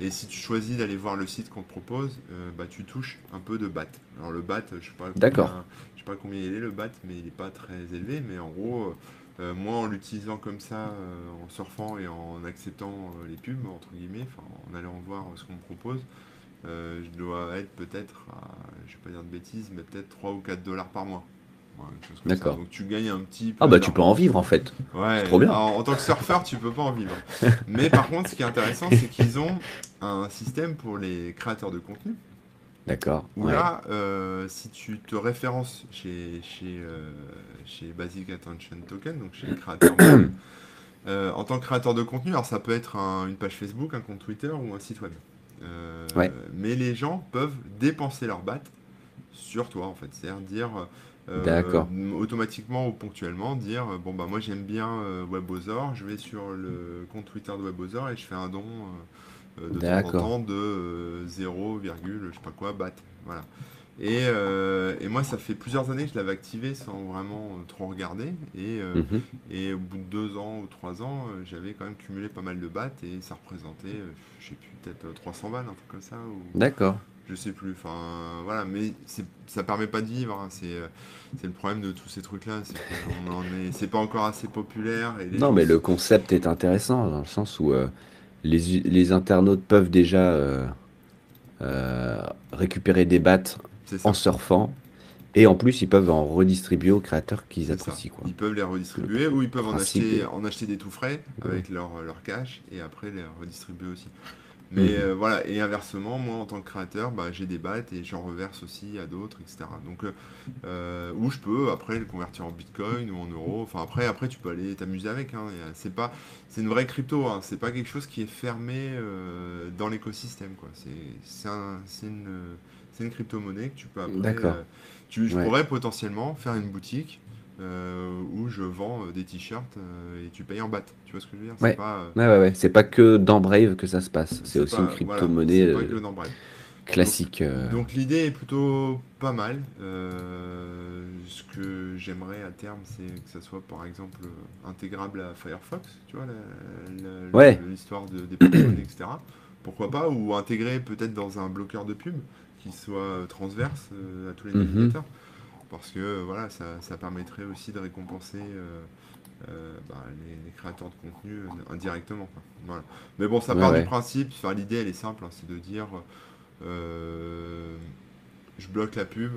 Et si tu choisis d'aller voir le site qu'on te propose, bah, tu touches un peu de BAT. Alors, le BAT, je sais pas, je sais pas combien il est le BAT, mais il n'est pas très élevé. Mais en gros euh, moi, en l'utilisant comme ça, euh, en surfant et en acceptant euh, les pubs, entre guillemets, en allant voir ce qu'on me propose, je dois être peut-être, je vais pas dire de bêtises, mais peut-être 3 ou 4 dollars par mois. D'accord. Donc tu gagnes un petit Ah bah tu peux en vivre en fait. Ouais. Trop bien. en tant que surfeur, tu peux pas en vivre. [LAUGHS] Mais par contre, ce qui est intéressant, c'est qu'ils ont un système pour les créateurs de contenu. D'accord. Où là, euh, si tu te références chez, chez, euh, chez Basic Attention Token, donc chez les créateurs, [COUGHS] euh, en tant que créateur de contenu, alors ça peut être une page Facebook, un compte Twitter ou un site web. Mais les gens peuvent dépenser leur BAT sur toi, en fait. C'est-à-dire dire, automatiquement ou ponctuellement, dire bon, bah moi j'aime bien WebOzor, je vais sur le compte Twitter de WebOzor et je fais un don euh, de temps en temps de 0, euh, je sais pas quoi, bat. Voilà. Et, euh, et, moi, ça fait plusieurs années que je l'avais activé sans vraiment trop regarder. Et, mhm. et au bout de deux ans ou trois ans, j'avais quand même cumulé pas mal de battes et ça représentait, je sais plus, peut-être 300 balles, un truc comme ça. D'accord. Je sais plus. Enfin, voilà, mais ça permet pas de vivre. Hein. C'est c'est le problème de tous ces trucs-là. C'est pas encore assez populaire. Et non, mais le concept est intéressant dans le sens où les, internautes peuvent déjà euh, euh, récupérer des battes en surfant. Et en plus, ils peuvent en redistribuer aux créateurs qu'ils apprécient. Quoi. Ils peuvent les redistribuer ou ils peuvent en acheter, en acheter des tout frais avec leur, leur cash et après les redistribuer aussi. Mais mhm. euh, voilà, et inversement, moi en tant que créateur, bah, j'ai des battes et j'en reverse aussi à d'autres, etc. Donc, euh, euh, où je peux après le convertir en bitcoin ou en euros. Enfin, après, après tu peux aller t'amuser avec. Hein. C'est pas, c'est une vraie crypto. Hein. C'est pas quelque chose qui est fermé dans l'écosystème. Quoi. C'est, un, c'est une, une crypto-monnaie que tu peux après. tu, je pourrais potentiellement faire une boutique euh, où je vends euh, des t-shirts euh, et tu payes en BAT. Tu vois ce que je veux dire? Ouais. C'est pas, ouais, ouais, ouais. C'est pas que dans Brave que ça se passe. C'est aussi une crypto-monnaie classique. Donc l'idée est plutôt pas mal. ce que j'aimerais à terme, c'est que ça soit par exemple intégrable à Firefox, tu vois, l'histoire de, des Pokémon, etc. Pourquoi pas? Ou intégrer peut-être dans un bloqueur de pub qui soit transverse à tous les mhm. navigateurs parce que voilà, ça, ça permettrait aussi de récompenser bah, les, créateurs de contenu indirectement. Voilà. Mais bon, ça part du principe, enfin, l'idée elle est simple, hein, c'est de dire je bloque la pub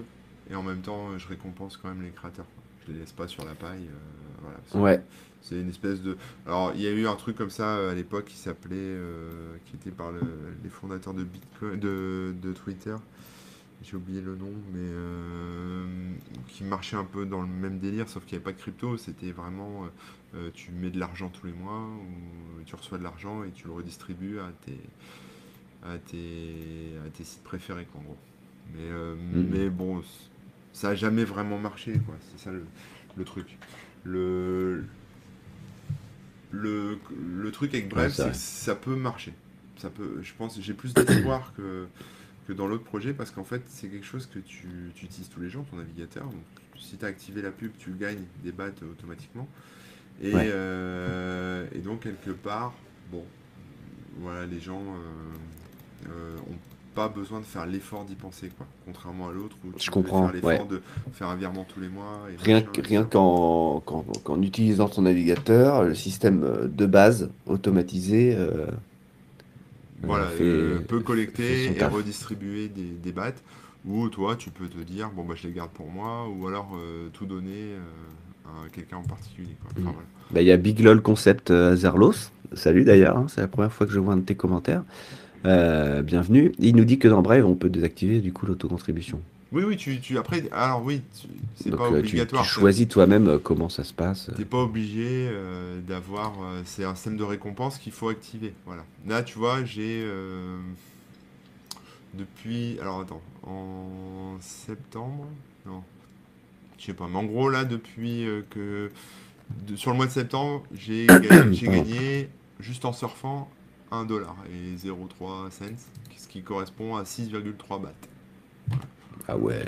et en même temps je récompense quand même les créateurs. Je les laisse pas sur la paille. voilà, ouais. C'est une espèce de. Alors, il y a eu un truc comme ça euh, à l'époque qui s'appelait. Euh, qui était par les fondateurs de, Bitcoin, de, de Twitter. J'ai oublié le nom, mais. Euh, qui marchait un peu dans le même délire, sauf qu'il n'y avait pas de crypto. C'était vraiment. tu mets de l'argent tous les mois, ou tu reçois de l'argent et tu le redistribues à tes. à tes, à tes sites préférés, en gros. Mais, mm. mais bon, ça n'a jamais vraiment marché, quoi. C'est ça le, le truc. Le, le, le truc avec Bref, c'est que ça peut marcher. Ça peut, je pense, j'ai plus d'espoir [COUGHS] que, que dans l'autre projet parce qu'en fait, c'est quelque chose que tu, tu, utilises tous les jours, ton navigateur. Donc, si tu as activé la pub, tu gagnes des battes automatiquement. Et, euh, et donc, quelque part, bon, voilà, les gens euh, euh, ont pas besoin de faire l'effort d'y penser, quoi. Contrairement à l'autre où tu je comprends, faire l'effort de faire un virement tous les mois. rien rien qu'en, qu'en, utilisant ton navigateur, le système de base automatisé euh, voilà, euh, peut collecter et redistribuer des, des battes. Ou toi, tu peux te dire, bon, bah, je les garde pour moi, ou alors tout donner à quelqu'un en particulier. Mm. Bah, il y a Big LOL Concept Zerlos. Salut d'ailleurs, hein, c'est la première fois que je vois un de tes commentaires. Euh, bienvenue. Il nous dit que dans Brave, on peut désactiver du coup l'autocontribution. Oui, oui, tu, tu après, alors oui, c'est pas euh, obligatoire. Tu, choisis toi-même euh, comment ça se passe. T'es pas obligé d'avoir, c'est un système de récompense qu'il faut activer. Voilà. Là, tu vois, j'ai depuis, alors attends, en septembre, non, je sais pas, mais en gros là, depuis que sur le mois de septembre, j'ai [COUGHS] gagné juste en surfant 1 dollar et 0,3 cents, ce qui correspond à 6,3 bahts. Ah ouais.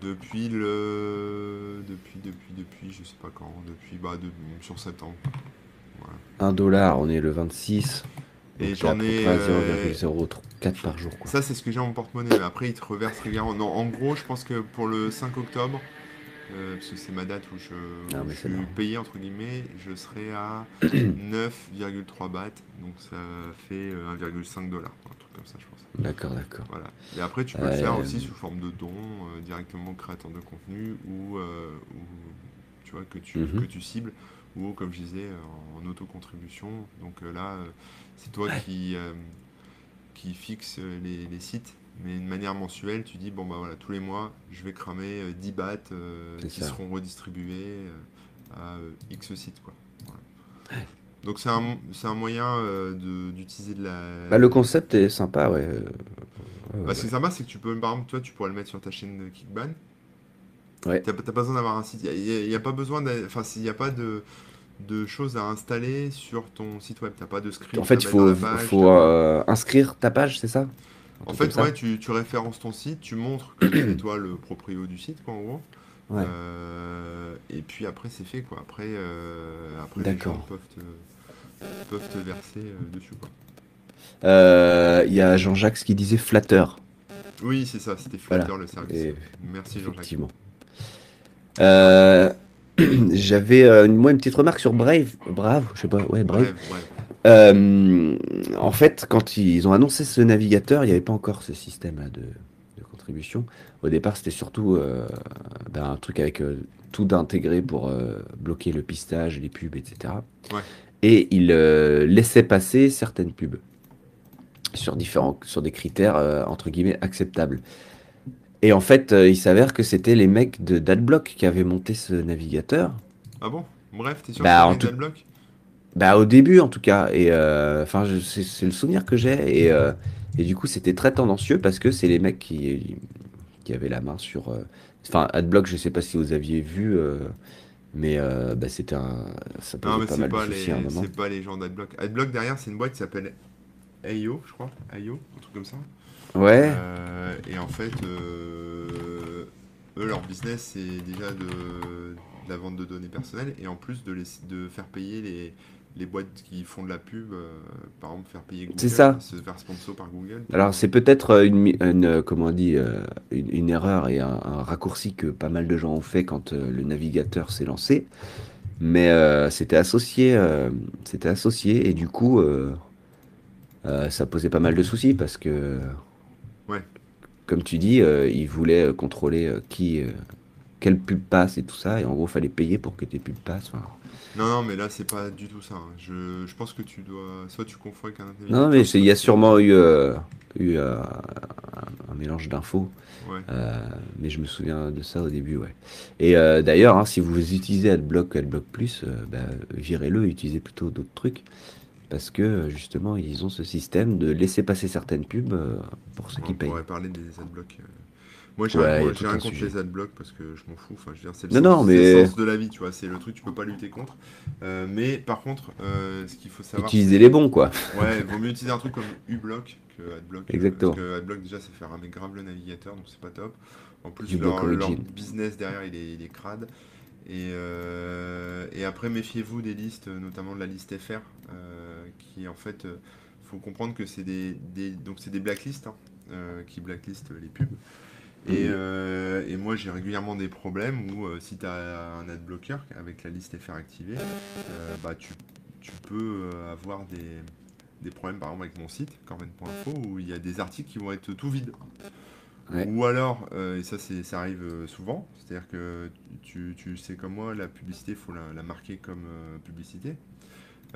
Depuis le. Depuis, depuis, depuis, je sais pas quand. Depuis, bah, de... sur septembre. 1 dollar, on est le 26. Et j'en ai. 0,04 euh, par jour. Ça, c'est ce que j'ai en porte-monnaie. Après, ils te reversent régulièrement. Non, en gros, je pense que pour le 5 octobre, euh, parce que c'est ma date où je, ah, suis payé entre guillemets, je serai à [CLEARS THROAT] 9,3 bahts, donc ça fait 1,5 euh, dollars, truc comme ça je pense. D'accord, d'accord. Voilà. Et après tu peux le faire aussi sous forme de don euh, directement au créateur de contenu ou, tu vois que tu, mhm. que tu cibles ou comme je disais en, auto-contribution. Donc là c'est toi qui, qui fixe les, les sites mais de manière mensuelle, tu dis, bon, bah voilà, tous les mois, je vais cramer 10 euh, bahts euh, qui seront redistribués euh, à X sites. Quoi. Donc c'est un, un, moyen d'utiliser de, la... Bah, le concept est sympa, ouais. Bah, ce qui est sympa, c'est que tu peux, par exemple, toi, tu pourrais le mettre sur ta chaîne Kickban. Ouais. T'as pas besoin d'avoir un site. Il n'y a, pas besoin Enfin, s'il n'y a pas de de choses à installer sur ton site web. T'as pas de script. En fait, il faut, faut inscrire ta page, c'est ça? En fait, ouais, tu, tu, références ton site, tu montres que c'est toi le proprio du site, quoi, en gros. Euh, et puis après, c'est fait, quoi. Après, euh, après les gens peuvent te, peuvent te verser euh, dessus, quoi. Il y a Jean-Jacques qui disait flatteur. Oui, c'est ça, c'était flatteur le service. Merci Jean-Jacques. Effectivement. [CLEARS THROAT] J'avais moi une petite remarque sur Brave, Brave, je sais pas, ouais, Brave. Brave euh, en fait, quand ils ont annoncé ce navigateur, il n'y avait pas encore ce système de, Au départ, c'était surtout euh, ben, un truc avec euh, tout d'intégrer pour bloquer le pistage, les pubs, etc. Et ils laissaient passer certaines pubs sur différents, sur des critères entre guillemets acceptables. Et en fait, il s'avère que c'était les mecs de Dadblock qui avaient monté ce navigateur. Ah bon? Bref, t'es sûr bah, que Dadblock? Bah, au début, en tout cas. Et euh, enfin, c'est le souvenir que j'ai. Et, euh, et, du coup, c'était très tendancieux parce que c'est les mecs qui, qui avaient la main sur. Euh, enfin, Adblock, je sais pas si vous aviez vu. mais bah, c'était un. Ça non, mais c'est pas, les... pas les gens d'Adblock. Adblock, derrière, c'est une boîte qui s'appelle AIO, je crois. AIO, un truc comme ça. Ouais. et en fait, eux, leur business, c'est déjà de, la vente de données personnelles et en plus de, les, de faire payer les, les boîtes qui font de la pub, euh, par exemple, faire payer Google, C'est ça. se faire sponsor par Google. Alors c'est peut-être euh, une, euh, comment on dit, une, une erreur et un, un raccourci que pas mal de gens ont fait quand le navigateur s'est lancé, mais euh, c'était associé, euh, c'était associé et du coup ça posait pas mal de soucis parce que, Ouais. comme tu dis, ils voulaient contrôler qui, quelle pub passe et tout ça et en gros fallait payer pour que tes pubs passent. enfin. Non, non, mais là, c'est pas du tout ça. hein. Je, je pense que tu dois. Soit tu confonds avec un Non, mais c'est- il y a sûrement eu, euh, eu euh, un, un mélange d'infos. Ouais. Euh, mais je me souviens de ça au début, ouais. Et euh, d'ailleurs, hein, si vous utilisez AdBlock, AdBlock Plus, euh, bah, virez-le, utilisez plutôt d'autres trucs. Parce que euh, justement, ils ont ce système de laisser passer certaines pubs euh, pour ceux qui On payent. pourrait parler des adblocks. euh. Moi, j'ai Ouais, rien, contre les adblocks parce que je m'en fous. Enfin, je veux dire, c'est le, Non, sens, non, c'est le mais- sens de la vie, tu vois. C'est le truc, tu peux pas lutter contre. Euh, mais par contre, euh, ce qu'il faut savoir. Utilisez les bons, quoi. Ouais, [LAUGHS] vaut mieux utiliser un truc comme uBlock que AdBlock. euh, Exactement. Parce que AdBlock, déjà, ça fait ramer grave le navigateur, donc c'est pas top. En plus, leur, business derrière, il est, il est crade. Et, euh, et après, méfiez-vous des listes, notamment de la liste FR, qui en fait, faut comprendre que c'est des, des- donc c'est des blacklists hein, qui blacklistent les pubs. Et, Mhm. euh, et moi, j'ai régulièrement des problèmes où euh, si tu as un adblocker avec la liste FR activée, euh, bah, tu, tu peux avoir des, des problèmes, par exemple, avec mon site, corben.info, où il y a des articles qui vont être tout vides. Ouais. Ou alors, et ça, c'est, ça arrive souvent, c'est-à-dire que tu, tu sais comme moi, la publicité, il faut la, la marquer comme publicité.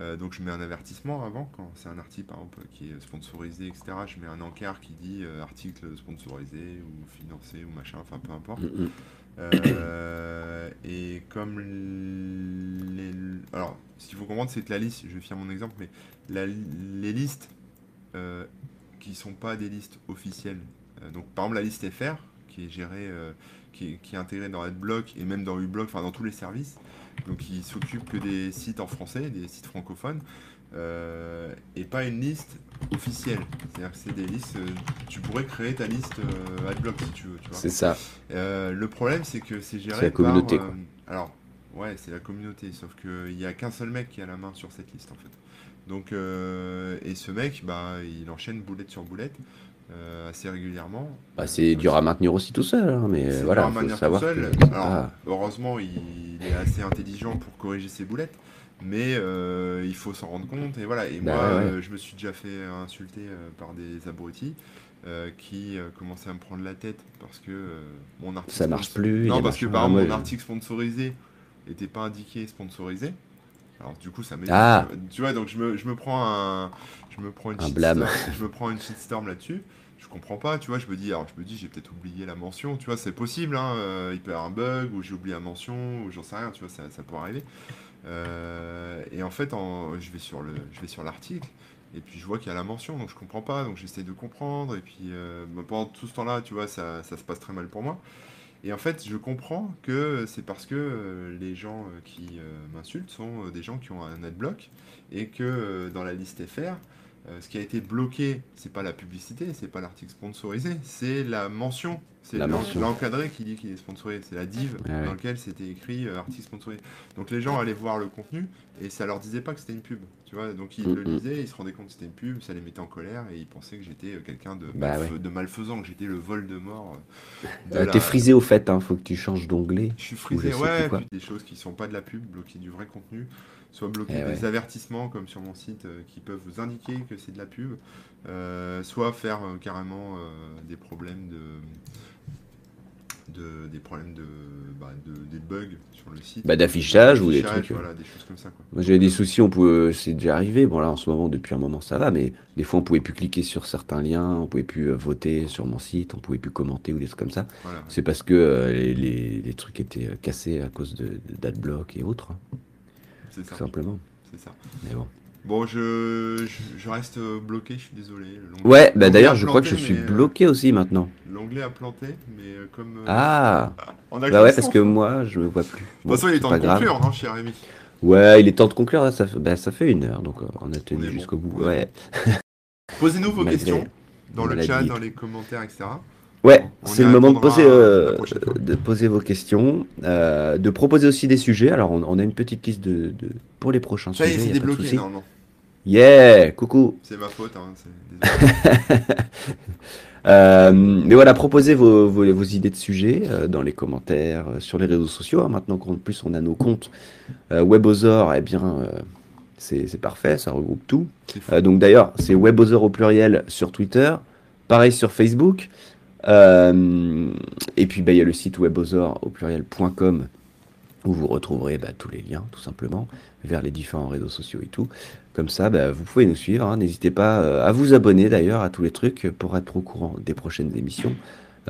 Euh, donc je mets un avertissement avant, quand c'est un article par exemple qui est sponsorisé, etc. Je mets un encart qui dit euh, article sponsorisé ou financé ou machin, enfin peu importe. Mm, mm. Euh, et comme les... Alors, ce qu'il faut comprendre, c'est que la liste, je vais faire mon exemple, mais la- les listes qui sont pas des listes officielles, donc par exemple la liste FR, qui est gérée, qui, est, qui est intégrée dans AdBlock et même dans uBlock, enfin dans tous les services, donc qui s'occupe que des sites en français, des sites francophones, euh, et pas une liste officielle. C'est-à-dire que c'est des listes, euh, tu pourrais créer ta liste euh, AdBlock si tu veux. C'est ça. Euh, le problème, c'est que c'est géré C'est la communauté, par, quoi. alors, ouais, c'est la communauté, sauf qu'il n'y a qu'un seul mec qui a la main sur cette liste, en fait. Donc, et ce mec, bah, il enchaîne boulette sur boulette euh, assez régulièrement. Bah, c'est dur à maintenir aussi tout seul, hein, mais voilà, à faut tout savoir seul. que c'est Alors, heureusement, il, il est assez intelligent pour corriger ses boulettes, mais euh, il faut s'en rendre compte. Et voilà. Et Bah moi, ouais, euh, je me suis déjà fait insulter par des abrutis qui commençaient à me prendre la tête parce que mon article. Ça marche sponsor- plus, il Non, parce que par Ah, exemple, mon article sponsorisé n'était pas indiqué sponsorisé. Alors du coup, ça m'énerve. Ah. Tu vois, donc je me, je me prends un, je me prends une Un blâme. [LAUGHS] je me prends une shitstorm là-dessus. Je comprends pas, tu vois, je me dis, alors je me dis, j'ai peut-être oublié la mention, tu vois, c'est possible, hein, euh, il peut y avoir un bug, ou j'ai oublié la mention, ou j'en sais rien, tu vois, ça, ça peut arriver. Euh, et en fait, en- je vais sur le, je vais sur l'article, et puis je vois qu'il y a la mention, donc je comprends pas, donc j'essaie de comprendre, et puis euh, pendant tout ce temps-là, tu vois, ça, ça se passe très mal pour moi. Et en fait, je comprends que c'est parce que euh, les gens euh, qui euh, m'insultent sont des gens qui ont un adblock, et que dans la liste FR, euh, ce qui a été bloqué, c'est pas la publicité, c'est pas l'article sponsorisé, c'est la mention, c'est l'encadré qui dit qu'il est sponsorisé, c'est la div ouais. dans lequel c'était écrit euh, article sponsorisé. Donc les gens allaient voir le contenu et ça leur disait pas que c'était une pub, tu vois. Donc ils Mm, le mm. lisaient, ils se rendaient compte que c'était une pub, ça les mettait en colère et ils pensaient que j'étais euh, quelqu'un de, Bah ouais. de malfaisant, que j'étais le vol de mort. euh, la- T'es frisé au fait, hein, faut que tu changes d'onglet. je suis frisé, ouais, puis des choses qui sont pas de la pub, bloquer du vrai contenu, soit bloquer Eh des ouais. avertissements comme sur mon site euh, qui peuvent vous indiquer que c'est de la pub, euh, soit faire euh, carrément des problèmes de, de des problèmes de, bah, de- des bugs sur le site, Bah, d'affichage ou des trucs, voilà, des choses comme ça quoi. Moi j'avais des soucis, on pouvait, c'est déjà arrivé. Bon là en ce moment depuis un moment ça va, mais des fois on pouvait plus cliquer sur certains liens, on pouvait plus voter sur mon site, on pouvait plus commenter ou des trucs comme ça. Voilà. C'est parce que les, les- les trucs étaient cassés à cause de, de d'adblock et autres, hein, C'est tout ça, simplement. c'est ça. Mais bon. Bon, je, je, je reste bloqué, je suis désolé. Ouais, bah d'ailleurs je crois que je suis euh, bloqué aussi maintenant. L'onglet a planté, mais euh, comme euh, Ah, [LAUGHS] on a bah ouais parce que moi je me vois plus. De toute Bon, façon, il est temps de conclure, non, cher Rémi Ouais, il est temps de conclure là, ça fait, bah, ça fait une heure donc on a tenu bon. jusqu'au bout. Ouais. Posez-nous vos [LAUGHS] Malgré questions dans le chat, dans les commentaires, etc. Ouais, c'est le moment de poser, euh, de poser vos questions, euh, de proposer aussi des sujets. Alors, on, on a une petite liste de, de- pour les prochains Ça est, sujets, c'est y a pas de débloqué. Non, non. Yeah, coucou. C'est ma faute. Hein, c'est-. [LAUGHS] Euh, mais voilà, proposez vos, vos, vos idées de sujets dans les commentaires, sur les réseaux sociaux. hein. Maintenant qu'en plus on a nos comptes Webosaur, eh bien, c'est c'est parfait, ça regroupe tout. C'est donc d'ailleurs, c'est Webosaur au pluriel sur Twitter, pareil sur Facebook. Euh, et puis bah, il y a le site webosaur au pluriel.com où vous retrouverez bah, tous les liens tout simplement vers les différents réseaux sociaux et tout. Comme ça, bah, vous pouvez nous suivre. hein. N'hésitez pas euh, à vous abonner d'ailleurs à tous les trucs pour être au courant des prochaines émissions.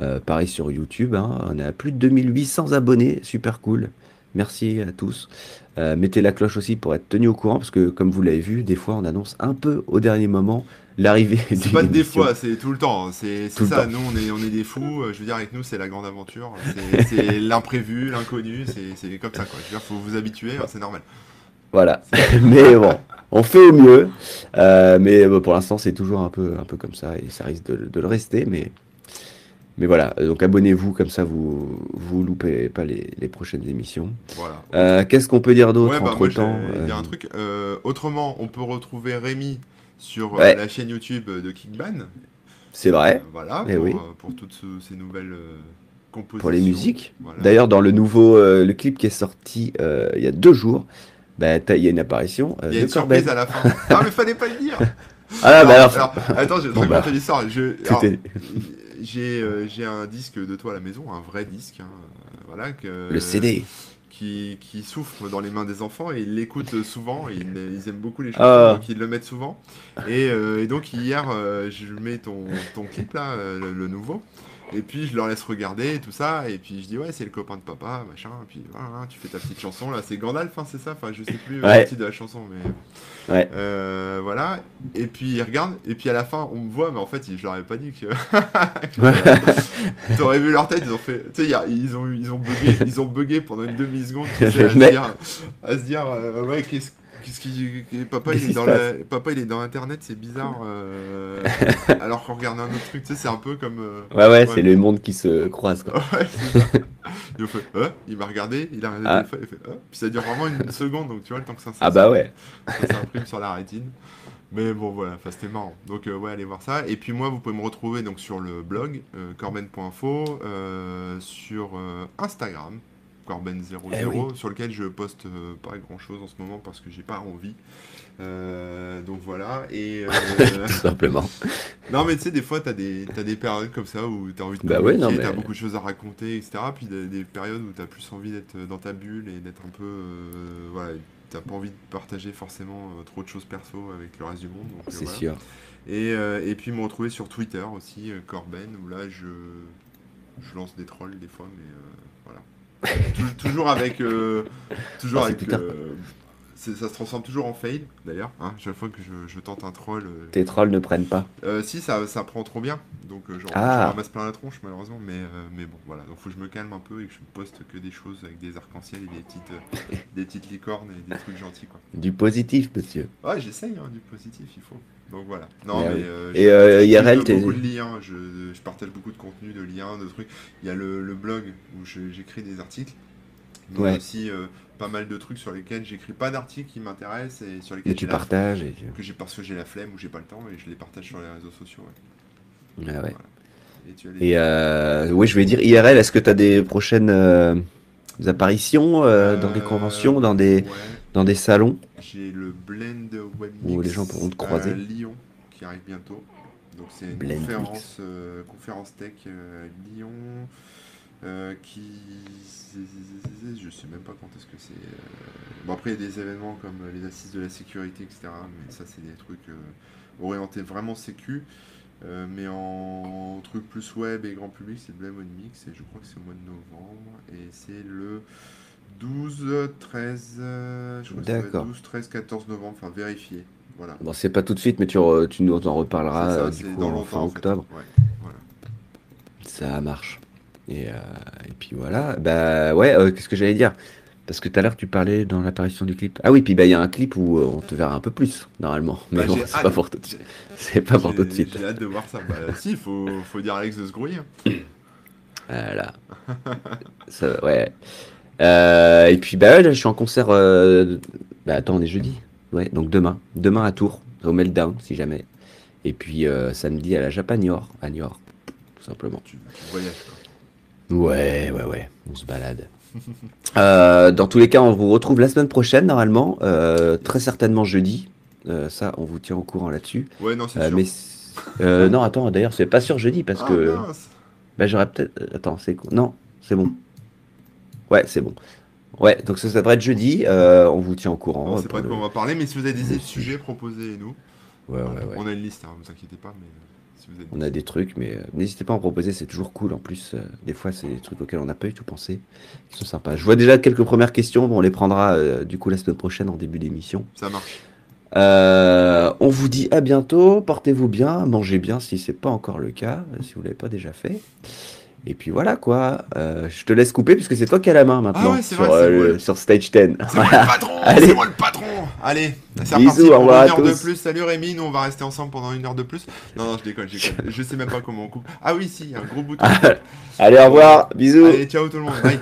Euh, pareil sur YouTube, hein. on a plus de 2800 abonnés, super cool. Merci à tous. Euh, mettez la cloche aussi pour être tenu au courant parce que comme vous l'avez vu, des fois on annonce un peu au dernier moment l'arrivée C'est pas des fois, c'est tout le temps. hein. C'est ça, temps. nous on est, on est des fous. euh, Je veux dire, avec nous c'est la grande aventure. C'est- [LAUGHS] l'imprévu, l'inconnu. C'est comme ça quoi. Je veux dire, faut vous habituer, hein, c'est normal. Voilà. [LAUGHS] mais bon, on fait au mieux. Euh, mais bon, pour l'instant, c'est toujours un peu, un peu comme ça et ça risque de, de le rester. Mais, mais voilà. Donc abonnez-vous, comme ça vous vous loupez pas les, les prochaines émissions. Voilà. Euh, Qu'est-ce qu'on peut dire d'autre Ouais, bah, entre temps il y a un truc. euh, autrement, on peut retrouver Rémi sur euh, Ouais. la chaîne YouTube de Kickban. C'est vrai. Euh, voilà, Eh pour, oui. euh, pour toutes ce- ces nouvelles euh, compositions. Pour les musiques. Voilà. D'ailleurs, dans le nouveau euh, le clip qui est sorti euh, il y a deux jours, bah, il y a une apparition euh, Il y a une surprise à la fin. [LAUGHS] ah, mais fallait pas le dire. Ah, bah alors, alors, attends, je vais te Bon, raconter bah, l'histoire. Je, tout alors, est- j'ai euh, j'ai un disque de toi à la maison, un vrai disque, hein, euh, voilà, que, le CD. qui, qui souffre dans les mains des enfants et ils l'écoutent [LAUGHS] souvent, et ils, ils aiment beaucoup les chansons, Ah. donc ils le mettent souvent. Et, euh, et donc hier, euh, je mets ton, ton clip là, euh, le, le nouveau, et puis je leur laisse regarder et tout ça, et puis je dis ouais c'est le copain de papa, machin, et puis voilà, tu fais ta petite chanson là, c'est Gandalf, hein, c'est ça, enfin je sais plus Ouais. le titre de la chanson, mais Ouais. euh, voilà. Et puis ils regardent, et puis à la fin on me voit, mais en fait je leur avais pas dit que [LAUGHS] [LAUGHS] T'aurais vu leur tête, ils ont fait. Tu sais, ils ont, ils ont bugué, ils ont bugué pendant une demi-seconde, tu [LAUGHS] sais, à, se dire, à se dire, euh, ouais, qu'est-ce qu'est-ce qui. Papa, il est dans la- papa, il est dans Internet, c'est bizarre. euh, [LAUGHS] alors qu'on regarde un autre truc, tu sais, c'est un peu comme. euh, Ouais, ouais, c'est le monde qui se croise. Quoi. [LAUGHS] Ouais. Il fait, Hein il m'a regardé, il a regardé Ah. le téléphone, il fait, Hein puis ça dure vraiment une seconde, donc tu vois, le temps que ça Ah bah ouais. ça s'imprime sur la rétine. Mais bon, voilà, c'était marrant. Donc, euh, ouais, allez voir ça. Et puis, moi, vous pouvez me retrouver donc, sur le blog euh, corben.info, euh, sur euh, Instagram, corben00, Eh oui. sur lequel je poste euh, pas grand chose en ce moment parce que j'ai pas envie. Euh, donc voilà. Et euh, [LAUGHS] Tout simplement. non, mais tu sais, des fois, t'as des, t'as des périodes comme ça où t'as envie de Bah ouais, non, mais- t'as beaucoup de choses à raconter, etc. Puis des, des périodes où t'as plus envie d'être dans ta bulle et d'être un peu. voilà, t'as pas envie de partager forcément euh, trop de choses perso avec le reste du monde. euh, C'est voilà. sûr. Et, euh, et puis me retrouver sur Twitter aussi, Corben, où là, je, je lance des trolls des fois, mais toujours avec. euh, toujours Ah, avec. Euh, ça se transforme toujours en fail, d'ailleurs. Hein, chaque fois que je, je tente un troll. euh, Tes trolls ne prennent pas. euh, si, ça, ça prend trop bien. Donc, genre, Ah. je ramasse plein la tronche, malheureusement. Mais, mais bon, voilà. Donc, faut que je me calme un peu et que je poste que des choses avec des arcs-en-ciel et des petites, [LAUGHS] des petites licornes et des trucs gentils, quoi. Du positif, monsieur. Ouais, j'essaye, hein, du positif, il faut. Donc, voilà. Non, mais. oui. euh, Et, euh, beaucoup, t'es- beaucoup de liens. Je, je partage beaucoup de contenu, de liens, de trucs. Il y a le, le blog où j'écris des articles. Mais Ouais. aussi euh, pas mal de trucs sur lesquels j'écris pas d'articles qui m'intéressent et sur lesquels Et tu partages. Et tu... que parce que j'ai la flemme ou j'ai pas le temps et je les partage sur les réseaux sociaux. ouais. Ah ouais. Et tu as les- Et euh, oui, je vais dire IRL, est-ce que tu as des prochaines euh, apparitions euh, dans des Euh, conventions, dans des, ouais, dans des salons j'ai le Blend Web Où les gens pourront te à croiser. Lyon qui arrive bientôt. Donc c'est une Blend conférence, euh, conférence tech euh, Lyon euh, qui je sais même pas quand est-ce que c'est. euh, Bon après il y a des événements comme les assises de la sécurité etc. Mais ça c'est des trucs euh, orientés vraiment sécu. Euh, mais en truc plus web et grand public, c'est le Blame One Mix et je crois que c'est au mois de novembre et c'est le 12, 13, euh, je crois que ça doit être D'accord. 12, 13, 14 novembre, enfin vérifier. Voilà. Bon, c'est pas tout de suite, mais tu, re- tu nous en reparleras ça, euh, du coup dans en fin en fait. octobre. Ouais, voilà. Ça marche. Et, euh, et puis voilà. Bah ouais, euh, qu'est-ce que j'allais dire? Parce que tout à l'heure, tu parlais dans l'apparition du clip. Ah oui, puis bah, il y a un clip où euh, on te verra un peu plus, normalement. Mais Bah, bon, c'est pas pour tout de suite. C'est pas pour tout de suite. J'ai hâte de voir ça. Bah, [LAUGHS] si, il faut, faut dire à Alex de se grouiller. Voilà. Ça, ouais. Euh, et puis, bah, là, je suis en concert. euh, Bah, attends, on est jeudi. Ouais, donc demain. Demain à Tours, au Meltdown, si jamais. Et puis, samedi à la Japan Niort, à Niort, tout simplement. Tu, tu voyages. quoi. Ouais, ouais, ouais, on se balade. [LAUGHS] Euh, dans tous les cas, on vous retrouve la semaine prochaine, normalement. euh, très certainement jeudi. Euh, ça, on vous tient au courant là-dessus. Ouais, non, c'est Euh, sûr. mais. non, attends, d'ailleurs, c'est pas sûr jeudi parce Ah, que. mince. Bah, j'aurais peut-être. Attends, c'est quoi Non, c'est bon. Ouais, c'est bon. Ouais, donc ça, ça devrait être jeudi. on vous tient au courant. On sait pas de quoi on va parler, mais si vous avez des sujets, proposez-nous. Ouais, ouais, ouais. On a une liste, hein, vous inquiétez pas, mais si vous avez On a des trucs, mais euh, n'hésitez pas à en proposer, c'est toujours cool. En plus, euh, des fois, c'est des trucs auxquels on n'a pas du tout pensé, qui sont sympas. Je vois déjà quelques premières questions. Bon, on les prendra euh, du coup la semaine prochaine en début d'émission. Ça marche. On vous dit à bientôt. Portez-vous bien, mangez bien si c'est pas encore le cas, si vous l'avez pas déjà fait. Et puis voilà quoi. Euh, je te laisse couper puisque c'est toi qui as la main maintenant ouais, c'est sur, vrai, le- vrai. sur stage 10. C'est moi le patron Allez. C'est moi le patron Allez, c'est reparti pour une heure de plus. Salut Rémi, nous on va rester ensemble pendant une heure de plus. Non, non, je déconne, je déconne. Je sais même pas comment on coupe. Ah oui, si, un gros bouton. [LAUGHS] Allez, au revoir. Bisous. Allez, ciao tout le monde. Bye.